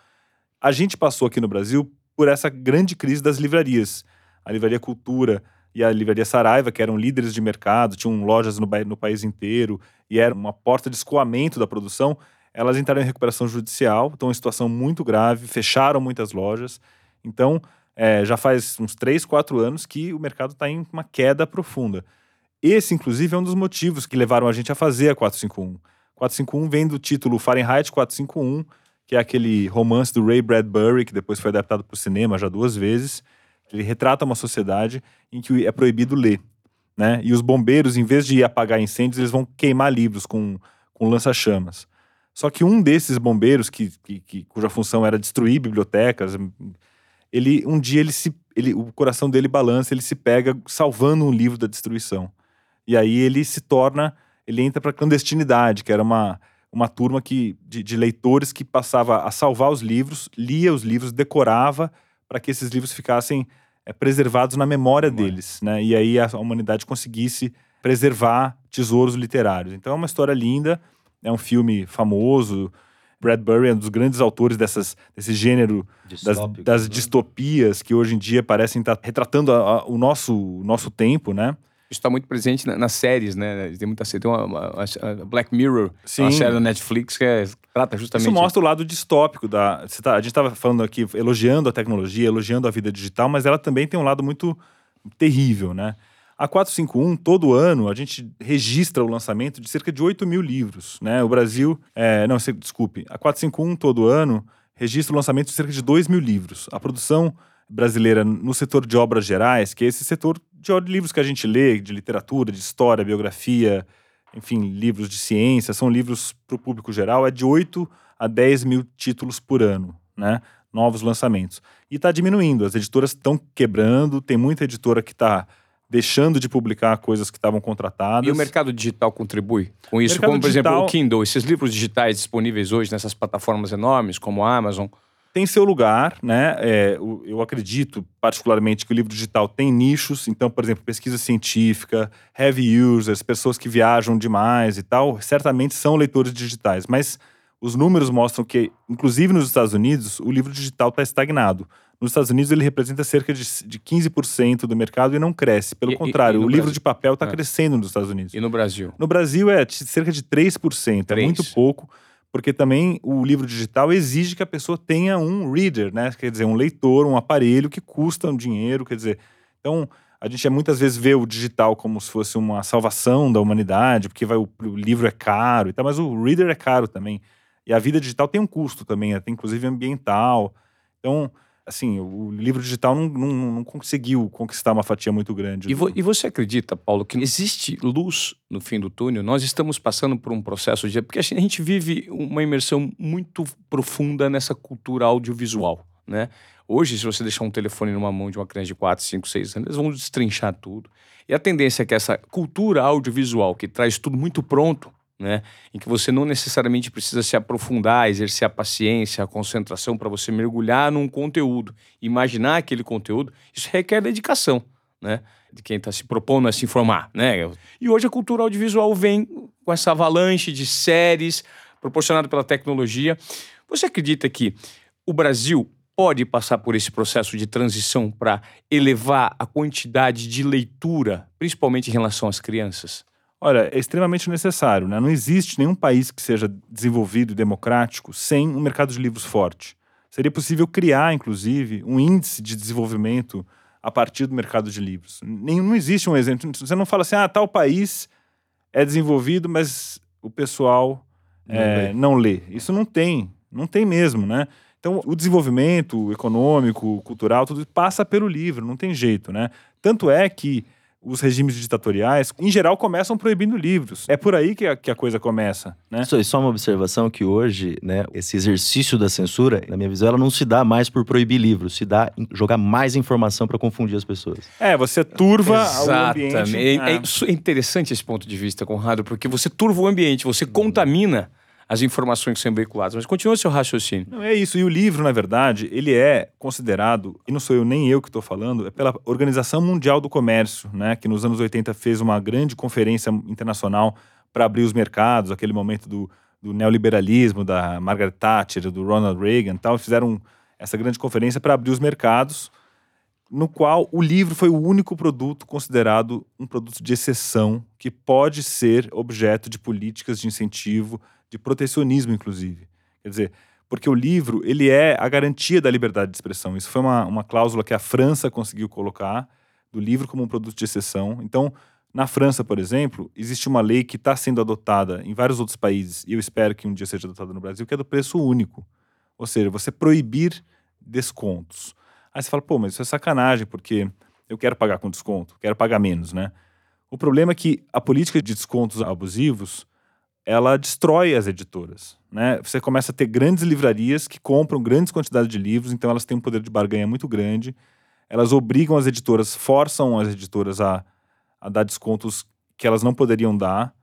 Speaker 2: A gente passou aqui no Brasil por essa grande crise das livrarias. A Livraria Cultura e a Livraria Saraiva, que eram líderes de mercado, tinham lojas no, no país inteiro e era uma porta de escoamento da produção, elas entraram em recuperação judicial, estão em situação muito grave, fecharam muitas lojas. Então, é, já faz uns 3, 4 anos que o mercado está em uma queda profunda. Esse, inclusive, é um dos motivos que levaram a gente a fazer a 451. 451 vem do título Fahrenheit 451, que é aquele romance do Ray Bradbury, que depois foi adaptado para o cinema já duas vezes, Ele retrata uma sociedade em que é proibido ler. Né? E os bombeiros, em vez de apagar incêndios, eles vão queimar livros com, com lança-chamas. Só que um desses bombeiros, que, que, que, cuja função era destruir bibliotecas, ele um dia ele se, ele, o coração dele balança, ele se pega salvando um livro da destruição. E aí ele se torna, ele entra para a clandestinidade, que era uma, uma turma que, de, de, leitores que passava a salvar os livros, lia os livros, decorava para que esses livros ficassem é, preservados na memória deles, né? E aí a humanidade conseguisse preservar tesouros literários. Então é uma história linda, é um filme famoso. Bradbury é um dos grandes autores dessas, desse gênero das, das né? distopias que hoje em dia parecem estar retratando a, a, o nosso, o nosso tempo, né?
Speaker 1: Isso está muito presente na, nas séries, né? Tem muita tem uma, uma, uma Black Mirror, Sim. uma série da Netflix que é, trata justamente.
Speaker 2: Isso mostra o lado distópico da. Tá, a gente estava falando aqui, elogiando a tecnologia, elogiando a vida digital, mas ela também tem um lado muito terrível, né? A 451, todo ano, a gente registra o lançamento de cerca de 8 mil livros, né? O Brasil. É, não, desculpe. A 451, todo ano, registra o lançamento de cerca de 2 mil livros. A produção brasileira no setor de obras gerais, que é esse setor de livros que a gente lê, de literatura, de história, biografia, enfim, livros de ciência, são livros para o público geral, é de 8 a 10 mil títulos por ano, né? Novos lançamentos. E está diminuindo, as editoras estão quebrando, tem muita editora que está deixando de publicar coisas que estavam contratadas.
Speaker 1: E o mercado digital contribui com isso? Como, por digital... exemplo, o Kindle, esses livros digitais disponíveis hoje nessas plataformas enormes, como a Amazon,
Speaker 2: tem seu lugar, né? É, eu acredito particularmente que o livro digital tem nichos, então, por exemplo, pesquisa científica, heavy users, pessoas que viajam demais e tal, certamente são leitores digitais, mas os números mostram que, inclusive nos Estados Unidos, o livro digital está estagnado. Nos Estados Unidos, ele representa cerca de, de 15% do mercado e não cresce. Pelo e, contrário, e, e o livro Brasil? de papel está é. crescendo nos Estados Unidos.
Speaker 1: E no Brasil?
Speaker 2: No Brasil é cerca de 3%, 3. é muito pouco porque também o livro digital exige que a pessoa tenha um reader, né? Quer dizer, um leitor, um aparelho que custa um dinheiro, quer dizer. Então, a gente muitas vezes vê o digital como se fosse uma salvação da humanidade, porque vai, o, o livro é caro e tal, mas o reader é caro também. E a vida digital tem um custo também, tem inclusive ambiental. Então, assim, o livro digital não, não, não, conseguiu conquistar uma fatia muito grande.
Speaker 1: E, vo, e, você acredita, Paulo, que existe luz no fim do túnel? Nós estamos passando por um processo de. Porque a gente vive uma imersão muito profunda nessa cultura audiovisual, né? Hoje, se você deixar um telefone numa mão de uma criança de 4, 5, 6 anos, eles vão destrinchar tudo. E a tendência é que essa cultura audiovisual, que traz tudo muito pronto, né? Em que você não necessariamente precisa se aprofundar, exercer a paciência, a concentração para você mergulhar num conteúdo, imaginar aquele conteúdo, isso requer dedicação, né? De quem está se propondo a se informar, né? E hoje a cultura audiovisual vem com essa avalanche de séries proporcionada pela tecnologia. Você acredita que o Brasil pode passar por esse processo de transição para elevar a quantidade de leitura, principalmente em relação às crianças?
Speaker 2: Olha, é extremamente necessário. Né? Não existe nenhum país que seja desenvolvido e democrático sem um mercado de livros forte. Seria possível criar, inclusive, um índice de desenvolvimento a partir do mercado de livros. Nem, não existe um exemplo. Você não fala assim, ah, tal país é desenvolvido, mas o pessoal não, é, lê. não lê. Isso não tem. Não tem mesmo, né? Então, o desenvolvimento econômico, cultural, tudo passa pelo livro, não tem jeito, né? Tanto é que os regimes ditatoriais, em geral, começam proibindo livros. É por aí que a, que a coisa começa, né?
Speaker 3: Só, só uma observação que hoje, né, esse exercício da censura, na minha visão, ela não se dá mais por proibir livros, se dá em jogar mais informação para confundir as pessoas.
Speaker 2: É, você turva
Speaker 1: Exatamente.
Speaker 2: o ambiente.
Speaker 1: É, é, é interessante esse ponto de vista, Conrado, porque você turva o ambiente, você contamina as informações que são veiculadas. Mas continua seu raciocínio.
Speaker 2: Não, é isso. E o livro, na verdade, ele é considerado, e não sou eu nem eu que estou falando, é pela Organização Mundial do Comércio, né, que nos anos 80 fez uma grande conferência internacional para abrir os mercados, aquele momento do, do neoliberalismo, da Margaret Thatcher, do Ronald Reagan tal, fizeram essa grande conferência para abrir os mercados, no qual o livro foi o único produto considerado um produto de exceção que pode ser objeto de políticas de incentivo de protecionismo, inclusive. Quer dizer, porque o livro ele é a garantia da liberdade de expressão. Isso foi uma, uma cláusula que a França conseguiu colocar do livro como um produto de exceção. Então, na França, por exemplo, existe uma lei que está sendo adotada em vários outros países, e eu espero que um dia seja adotada no Brasil, que é do preço único. Ou seja, você proibir descontos. Aí você fala, pô, mas isso é sacanagem, porque eu quero pagar com desconto, quero pagar menos, né? O problema é que a política de descontos abusivos, ela destrói as editoras, né? Você começa a ter grandes livrarias que compram grandes quantidades de livros, então elas têm um poder de barganha muito grande. Elas obrigam as editoras, forçam as editoras a, a dar descontos que elas não poderiam dar.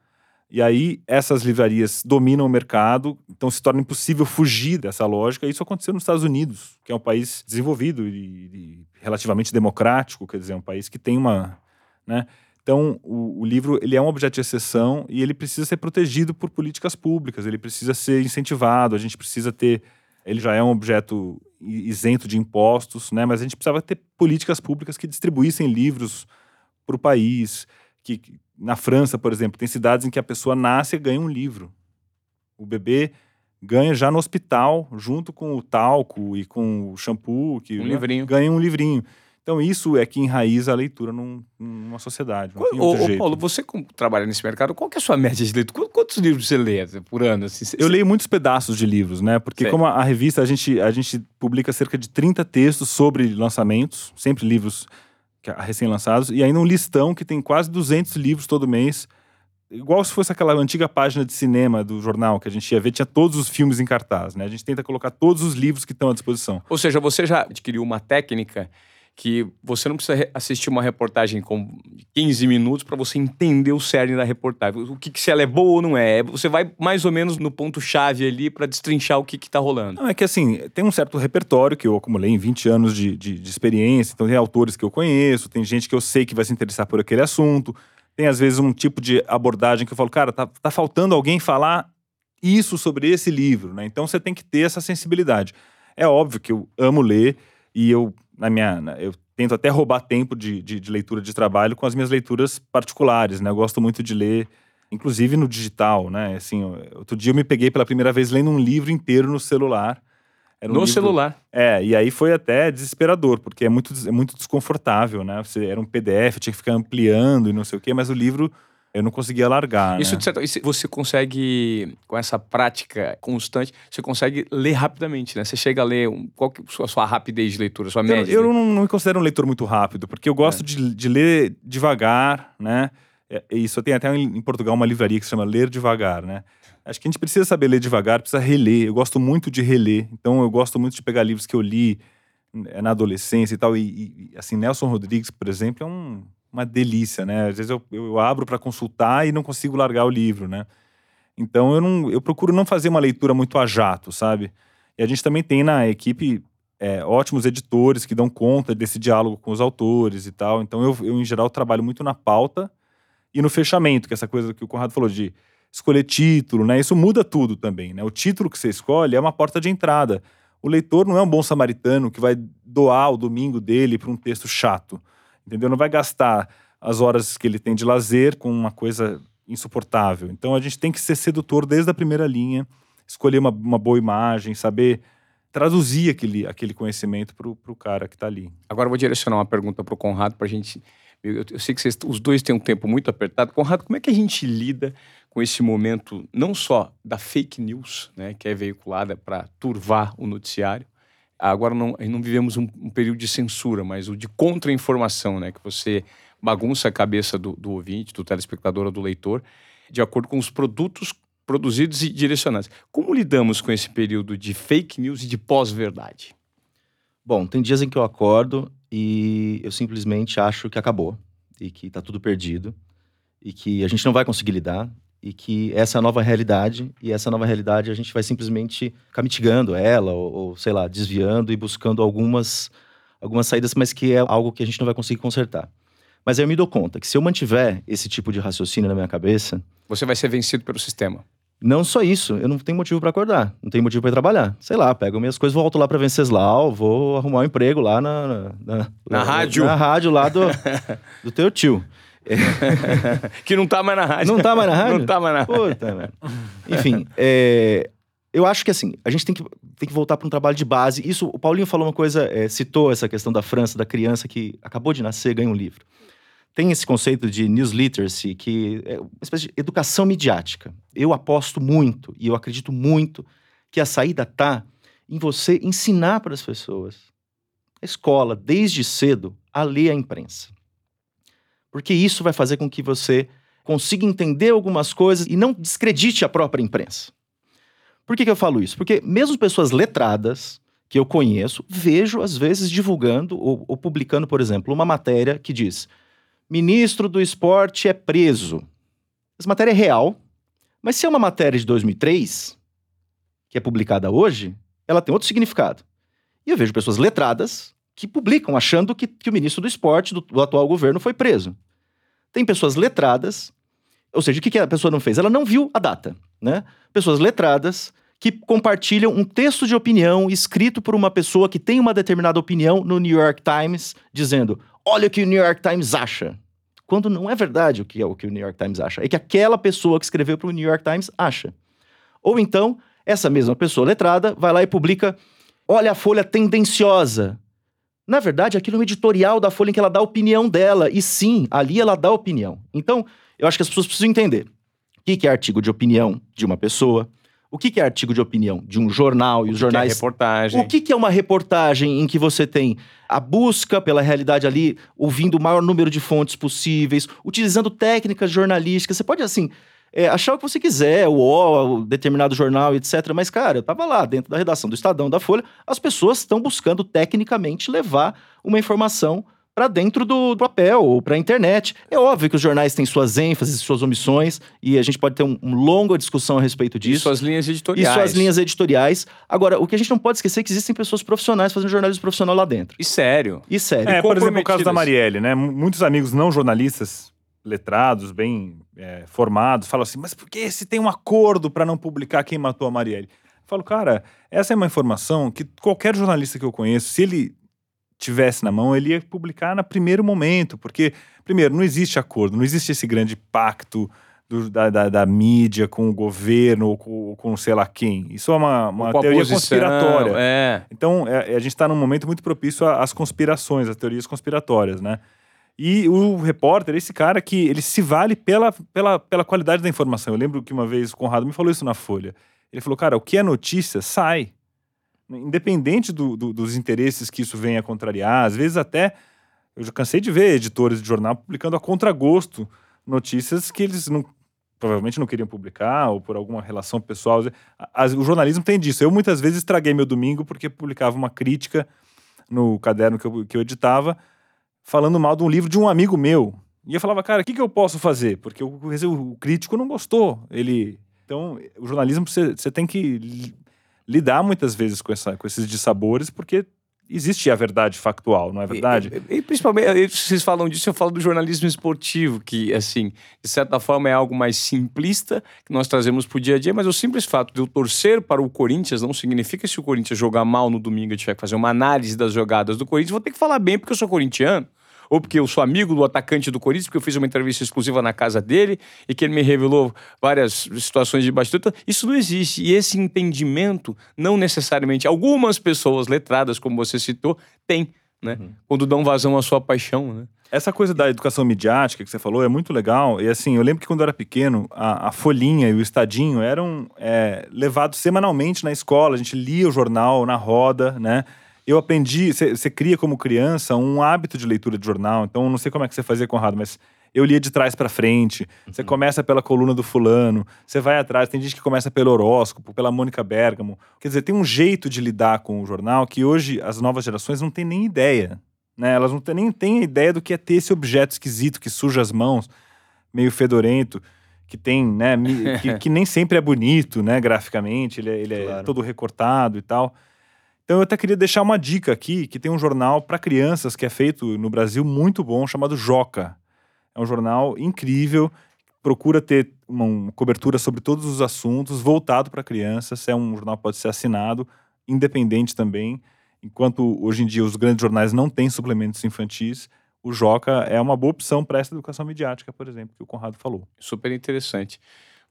Speaker 2: E aí essas livrarias dominam o mercado, então se torna impossível fugir dessa lógica. Isso aconteceu nos Estados Unidos, que é um país desenvolvido e, e relativamente democrático, quer dizer, um país que tem uma, né? Então, o, o, livro ele é um objeto de exceção e ele precisa ser protegido por políticas públicas, ele precisa ser incentivado, a gente precisa ter. Ele já é um objeto isento de impostos, né? mas a gente precisava ter políticas públicas que distribuíssem livros para o país. Que, na França, por exemplo, tem cidades em que a pessoa nasce e ganha um livro. O bebê ganha já no hospital, junto com o talco e com o shampoo, que
Speaker 1: um
Speaker 2: né?
Speaker 1: livrinho.
Speaker 2: ganha um livrinho. Então, isso é que enraiza a leitura num, numa sociedade. Não
Speaker 1: ô, ô, Paulo, você como trabalha nesse mercado, qual que é a sua média de leitura? Quantos livros você lê por ano? Assim,
Speaker 2: eu leio muitos pedaços de livros, né? Porque, como a, a, revista, a gente, a gente publica cerca de 30 textos sobre lançamentos, sempre livros recém-lançados, e ainda um listão que tem quase 200 livros todo mês. Igual se fosse aquela antiga página de cinema do jornal que a gente ia ver, tinha todos os filmes em cartaz, né? A gente tenta colocar todos os livros que estão à disposição.
Speaker 1: Ou seja, você já adquiriu uma técnica que você não precisa assistir uma reportagem com 15 minutos para você entender o cerne da reportagem. O que, que se ela é boa ou não é. Você vai mais ou menos no ponto-chave ali para destrinchar o que está rolando.
Speaker 2: Não, é que assim, tem um certo repertório que eu acumulei em 20 anos de, de, de experiência. Então tem autores que eu conheço, tem gente que eu sei que vai se interessar por aquele assunto. Tem às vezes um tipo de abordagem que eu falo, cara, tá, tá faltando alguém falar isso sobre esse livro, né? Então você tem que ter essa sensibilidade. É óbvio que eu amo ler e eu na minha. Eu tento até roubar tempo de, de, de, leitura de trabalho com as minhas leituras particulares, né? Eu gosto muito de ler, inclusive no digital, né? Assim, outro dia eu me peguei pela primeira vez lendo um livro inteiro no celular.
Speaker 1: Um no livro, celular.
Speaker 2: É, e aí foi até desesperador, porque é muito, é muito desconfortável, né? Você era um PDF, tinha que ficar ampliando e não sei o quê, mas o livro eu não conseguia largar.
Speaker 1: Isso,
Speaker 2: né?
Speaker 1: de certo, você consegue, com essa prática constante, você consegue ler rapidamente, né? Você chega a ler, um, qual que é a sua rapidez de leitura, sua média?
Speaker 2: Eu, eu não, não, me considero um leitor muito rápido, porque eu gosto é. de, de ler devagar, né? É, isso tem até em Portugal uma livraria que se chama Ler Devagar, né? Acho que a gente precisa saber ler devagar, precisa reler. Eu gosto muito de reler, então eu gosto muito de pegar livros que eu li é, na adolescência e tal. E, e assim, Nelson Rodrigues, por exemplo, é um uma delícia, né? Às vezes eu, eu abro para consultar e não consigo largar o livro, né? Então eu não, eu procuro não fazer uma leitura muito a jato, sabe? E a gente também tem na equipe é, ótimos editores que dão conta desse diálogo com os autores e tal. Então eu, eu, em geral, trabalho muito na pauta e no fechamento, que é essa coisa que o Conrado falou de escolher título, né? Isso muda tudo também, né? O título que você escolhe é uma porta de entrada. O leitor não é um bom samaritano que vai doar o domingo dele para um texto chato entendeu? Não vai gastar as horas que ele tem de lazer com uma coisa insuportável. Então a gente tem que ser sedutor desde a primeira linha, escolher uma, uma boa imagem, saber traduzir aquele, aquele conhecimento para o cara que está ali.
Speaker 1: Agora eu vou direcionar uma pergunta para o Conrado para a gente. Eu, eu, sei que vocês, os dois têm um tempo muito apertado. Conrado, como é que a gente lida com esse momento, não só da fake news, né, que é veiculada para turvar o noticiário, agora não, não vivemos um, um, período de censura, mas o de contra-informação, né? Que você bagunça a cabeça do, do ouvinte, do telespectador ou do leitor, de acordo com os produtos produzidos e direcionados. Como lidamos com esse período de fake news e de pós-verdade?
Speaker 3: Bom, tem dias em que eu acordo e eu simplesmente acho que acabou e que está tudo perdido e que a gente não vai conseguir lidar e que essa é a nova realidade e essa nova realidade a gente vai simplesmente ficar mitigando ela ou, ou, sei lá, desviando e buscando algumas algumas saídas, mas que é algo que a gente não vai conseguir consertar. Mas aí eu me dou conta que se eu mantiver esse tipo de raciocínio na minha cabeça,
Speaker 1: você vai ser vencido pelo sistema.
Speaker 3: Não só isso, eu não tenho motivo para acordar, não tenho motivo para trabalhar. Sei lá, pego minhas coisas, volto lá para Venceslau, vou arrumar um emprego lá na na,
Speaker 1: na, na, na rádio,
Speaker 3: na rádio lá do, do teu tio.
Speaker 1: que não tá mais na rádio.
Speaker 3: Não tá mais na rádio?
Speaker 1: Não tá mais na rádio.
Speaker 3: Puta, Enfim, é, eu acho que assim, a gente tem que, tem que voltar para um trabalho de base. Isso, o Paulinho falou uma coisa, é, citou essa questão da França, da criança que acabou de nascer, ganha um livro. Tem esse conceito de news literacy, que é uma espécie de educação midiática. Eu aposto muito, e eu acredito muito, que a saída tá em você ensinar para as pessoas a escola, desde cedo, a ler a imprensa. Porque isso vai fazer com que você consiga entender algumas coisas e não descredite a própria imprensa. Por que, que eu falo isso? Porque mesmo pessoas letradas, que eu conheço, vejo às vezes divulgando ou, ou publicando, por exemplo, uma matéria que diz: ministro do esporte é preso. Essa matéria é real, mas se é uma matéria de 2003, que é publicada hoje, ela tem outro significado. E eu vejo pessoas letradas que publicam achando que, que o ministro do esporte do, do, atual governo foi preso. Tem pessoas letradas, ou seja, o que, que a pessoa não fez? Ela não viu a data. Né? Pessoas letradas que compartilham um texto de opinião escrito por uma pessoa que tem uma determinada opinião no New York Times, dizendo: olha o que o New York Times acha. Quando não é verdade o que é o que o New York Times acha, é que aquela pessoa que escreveu para o New York Times acha. Ou então, essa mesma pessoa letrada vai lá e publica: olha a folha tendenciosa. Na verdade, aquilo é um editorial da Folha em que ela dá a opinião dela. E sim, ali ela dá a opinião. Então, eu acho que as pessoas precisam entender o que é artigo de opinião de uma pessoa, o que, é artigo de opinião de um jornal e os jornais?
Speaker 1: Que é reportagem.
Speaker 3: O que, que é uma reportagem em que você tem a busca pela realidade ali, ouvindo o maior número de fontes possíveis, utilizando técnicas jornalísticas? Você pode, assim, é, achar o que você quiser, o O, o determinado jornal, etc. Mas, cara, eu tava lá dentro da redação do Estadão, da Folha, as pessoas estão buscando tecnicamente levar uma informação para dentro do papel ou para a internet. É óbvio que os jornais têm suas ênfases, suas omissões, e a gente pode ter um, uma longa discussão a respeito disso. E
Speaker 1: suas linhas editoriais.
Speaker 3: E suas linhas editoriais. Agora, o que a gente não pode esquecer é que existem pessoas profissionais fazendo jornalismo profissional lá dentro.
Speaker 1: E sério.
Speaker 3: E sério.
Speaker 2: É, por exemplo, o caso da Marielle, né? Muitos amigos não jornalistas, letrados, bem é, formados, falam assim, mas por que se tem um acordo para não publicar quem matou a Marielle? Eu falo, cara, essa é uma informação que qualquer jornalista que eu conheço, se ele tivesse na mão, ele ia publicar no primeiro momento, porque, primeiro, não existe acordo, não existe esse grande pacto do, da, da, da, mídia com o governo ou com, com sei lá quem. Isso é uma, uma teoria conspiratória.
Speaker 1: É.
Speaker 2: Então, é, a gente está num momento muito propício às conspirações, às teorias conspiratórias, né? E o repórter, esse cara que ele se vale pela, pela, pela qualidade da informação. Eu lembro que uma vez o Conrado me falou isso na Folha. Ele falou, cara, o que é notícia sai independente do, do, dos interesses que isso venha a contrariar, às vezes até eu já cansei de ver editores de jornal publicando a contragosto notícias que eles não, provavelmente não queriam publicar ou por alguma relação pessoal. o jornalismo tem disso. Eu muitas vezes estraguei meu domingo porque publicava uma crítica no caderno que eu, que eu editava falando mal de um livro de um amigo meu. E eu falava, cara, o que, que eu posso fazer? Porque o, o crítico não gostou. Ele. Então, o jornalismo você, tem que lidar muitas vezes com, essa, com esses dissabores, porque existe a verdade factual, não é verdade?
Speaker 1: E, e, e, principalmente, vocês falam disso, eu falo do jornalismo esportivo, que, assim, de certa forma é algo mais simplista que nós trazemos para o dia a dia, mas o simples fato de eu torcer para o Corinthians não significa que se o Corinthians jogar mal no domingo e tiver que fazer uma análise das jogadas do Corinthians, vou ter que falar bem porque eu sou corintiano ou porque eu sou amigo do atacante do Corinthians, porque eu fiz uma entrevista exclusiva na casa dele e que ele me revelou várias situações de bastidor. Isso não existe. E esse entendimento, não necessariamente algumas pessoas letradas, como você citou, têm, né? Uhum. Quando dão vazão à sua paixão, né?
Speaker 2: Essa coisa da educação midiática que você falou é muito legal. E assim, eu lembro que quando eu era pequeno, a, a Folhinha e o Estadinho eram é, levados semanalmente na escola. A gente lia o jornal na roda, né? Eu aprendi, você cria como criança um hábito de leitura de jornal, então não sei como é que você fazia, Conrado, mas eu lia de trás para frente. Você uhum. começa pela coluna do fulano, você vai atrás. Tem gente que começa pelo horóscopo, pela Mônica Bergamo. Quer dizer, tem um jeito de lidar com o jornal que hoje as novas gerações não têm nem ideia. Né? Elas não têm, nem têm a ideia do que é ter esse objeto esquisito que suja as mãos, meio fedorento, que tem, né, que, que nem sempre é bonito, né, graficamente. Ele, é, ele é claro. é todo recortado e tal. Então eu até queria deixar uma dica aqui, que tem um jornal para crianças que é feito no Brasil muito bom, chamado Joca. É um jornal incrível, procura ter uma, cobertura sobre todos os assuntos, voltado para crianças. É um jornal que pode ser assinado, independente também. Enquanto hoje em dia os grandes jornais não têm suplementos infantis, o Joca é uma boa opção para essa educação midiática, por exemplo, que o Conrado falou.
Speaker 1: Super interessante.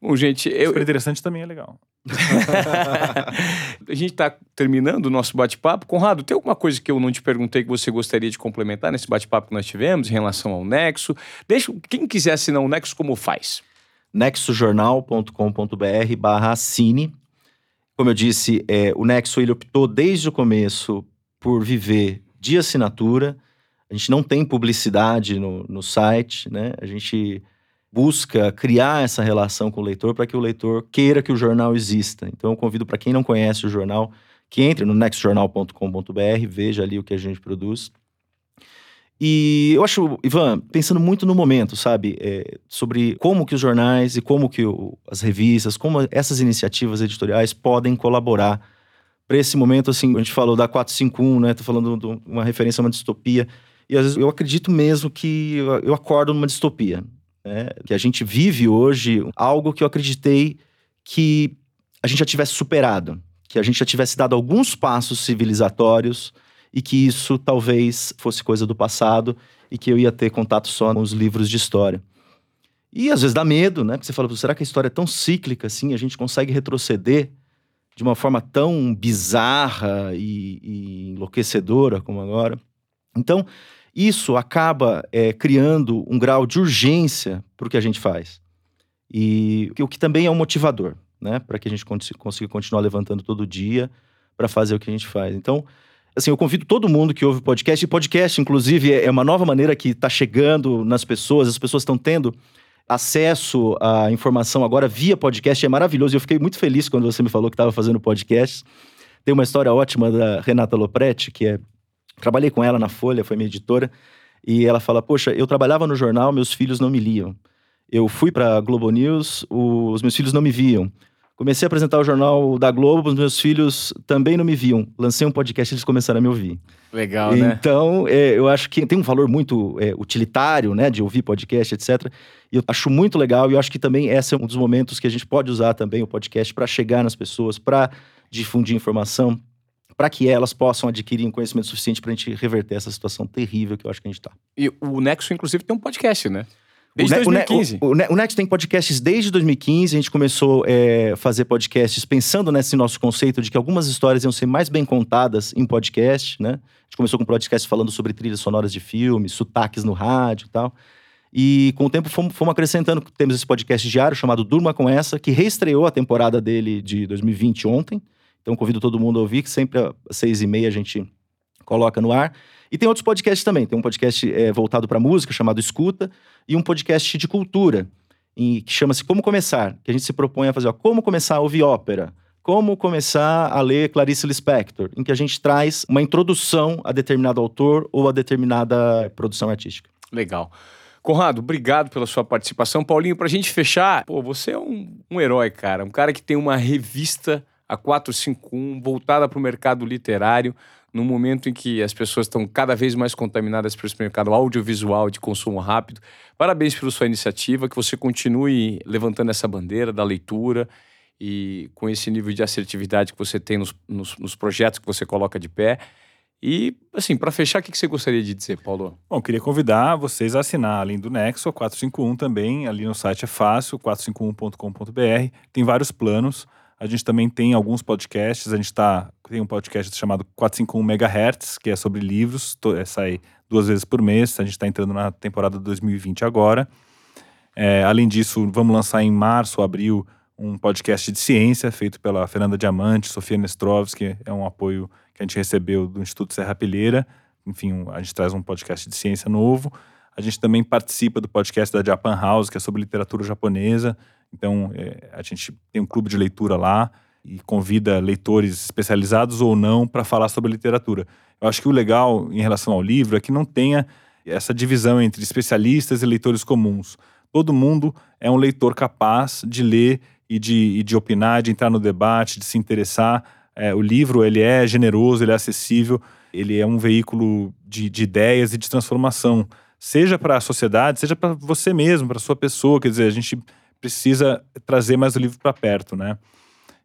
Speaker 1: Bom, gente, eu...
Speaker 2: Super interessante também é legal.
Speaker 1: a gente está terminando o nosso bate-papo. Conrado, tem alguma coisa que eu não te perguntei que você gostaria de complementar nesse bate-papo que nós tivemos em relação ao Nexo? Deixa quem quiser assinar o Nexo, como faz?
Speaker 3: nexojornal.com.br barra assine. Como eu disse, é, o Nexo ele optou desde o começo por viver de assinatura. A gente não tem publicidade no, no site, né? A gente busca criar essa relação com o leitor para que o leitor queira que o jornal exista. Então eu convido para quem não conhece o jornal que entre no nextjournal.com.br, veja ali o que a gente produz. E eu acho, Ivan, pensando muito no momento, sabe, é, sobre como que os jornais e como que o, as revistas, como essas iniciativas editoriais podem colaborar para esse momento, assim, a gente falou da 451, né, tô falando de uma referência a uma distopia, e às vezes eu acredito mesmo que eu acordo numa distopia, né, que a gente vive hoje algo que eu acreditei que a gente já tivesse superado, que a gente já tivesse dado alguns passos civilizatórios, e que isso talvez fosse coisa do passado e que eu ia ter contato só nos livros de história. E às vezes dá medo, né? Porque você fala, será que a história é tão cíclica assim? A gente consegue retroceder de uma forma tão bizarra e, e enlouquecedora como agora? Então, isso acaba é, criando um grau de urgência para o que a gente faz. E o que também é um motivador, né? Para que a gente consiga continuar levantando todo dia para fazer o que a gente faz. Então, Assim, eu convido todo mundo que ouve podcast, e podcast, inclusive, é uma nova maneira que está chegando nas pessoas, as pessoas estão tendo acesso à informação agora via podcast, é maravilhoso. Eu fiquei muito feliz quando você me falou que estava fazendo podcast. Tem uma história ótima da Renata Lopretti, que é. Trabalhei com ela na Folha, foi minha editora, e ela fala: Poxa, eu trabalhava no jornal, meus filhos não me liam. Eu fui para Globo News, os meus filhos não me viam. Comecei a apresentar o jornal da Globo, os meus filhos também não me viam. Lancei um podcast e eles começaram a me ouvir.
Speaker 1: Legal, né?
Speaker 3: Então, é, eu acho que tem um valor muito é, utilitário, né, de ouvir podcast, etc. E eu acho muito legal e eu acho que também esse é um dos momentos que a gente pode usar também o podcast para chegar nas pessoas, para difundir informação, para que elas possam adquirir um conhecimento suficiente para a gente reverter essa situação terrível que eu acho que a gente está.
Speaker 1: E o Nexo, inclusive, tem um podcast, né? Desde o 2015.
Speaker 3: O, o, o, Next tem podcasts desde 2015. A gente começou a é, fazer podcasts pensando nesse nosso conceito de que algumas histórias iam ser mais bem contadas em podcast, né? A gente começou com podcast falando sobre trilhas sonoras de filmes, sotaques no rádio e tal. E com o tempo fomos, fomos acrescentando. Temos esse podcast diário chamado Durma Com Essa, que reestreou a temporada dele de 2020 ontem. Então convido todo mundo a ouvir, que sempre às seis e meia a gente coloca no ar. E tem outros podcasts também. Tem um podcast é, voltado para música chamado Escuta e um podcast de cultura em, que chama-se Como Começar, que a gente se propõe a fazer ó, como começar a ouvir ópera, como começar a ler Clarice Lispector, em que a gente traz uma introdução a determinado autor ou a determinada produção artística.
Speaker 1: Legal. Conrado, obrigado pela sua participação. Paulinho, para a gente fechar, pô, você é um, um herói, cara. Um cara que tem uma revista, a 451, voltada para o mercado literário num momento em que as pessoas estão cada vez mais contaminadas por esse mercado audiovisual de consumo rápido. Parabéns pela sua iniciativa, que você continue levantando essa bandeira da leitura e com esse nível de assertividade que você tem nos, nos, nos projetos que você coloca de pé. E, assim, para fechar, o que você gostaria de dizer, Paulo?
Speaker 2: Bom, queria convidar vocês a assinar, além do Nexo, a 451 também. Ali no site é fácil, 451.com.br. Tem vários planos. A gente também tem alguns podcasts. A gente tá, tem um podcast chamado 451 MHz, que é sobre livros. É, sai duas vezes por mês. A gente está entrando na temporada 2020 agora. É, além disso, vamos lançar em março, abril, um podcast de ciência feito pela Fernanda Diamante, Sofia Nestrovski. É um apoio que a gente recebeu do Instituto Serra Pilheira. Enfim, a gente traz um podcast de ciência novo. A gente também participa do podcast da Japan House, que é sobre literatura japonesa. Então, é, a gente tem um clube de leitura lá e convida leitores especializados ou não para falar sobre literatura. Eu acho que o legal em relação ao livro é que não tenha essa divisão entre especialistas e leitores comuns. Todo mundo é um leitor capaz de ler e de, e de opinar, de entrar no debate, de se interessar. É, o livro ele é generoso, ele é acessível, ele é um veículo de, de ideias e de transformação, seja para a sociedade, seja para você mesmo, para sua pessoa. Quer dizer, a gente precisa trazer mais o livro para perto, né?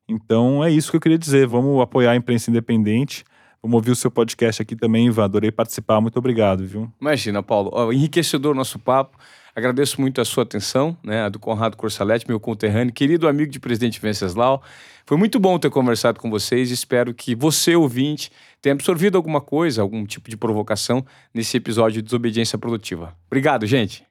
Speaker 2: Então é isso que eu queria dizer. Vamos apoiar a imprensa independente. Vamos ouvir o seu podcast aqui também, Ivan. Adorei participar. Muito obrigado, viu?
Speaker 1: Imagina, Paulo. Enriquecedor nosso papo. Agradeço muito a sua atenção, né? A do Conrado Corsalete, meu conterrâneo, querido amigo de presidente Venceslau. Foi muito bom ter conversado com vocês. Espero que você, ouvinte, tenha absorvido alguma coisa, algum tipo de provocação nesse episódio de Desobediência Produtiva. Obrigado, gente.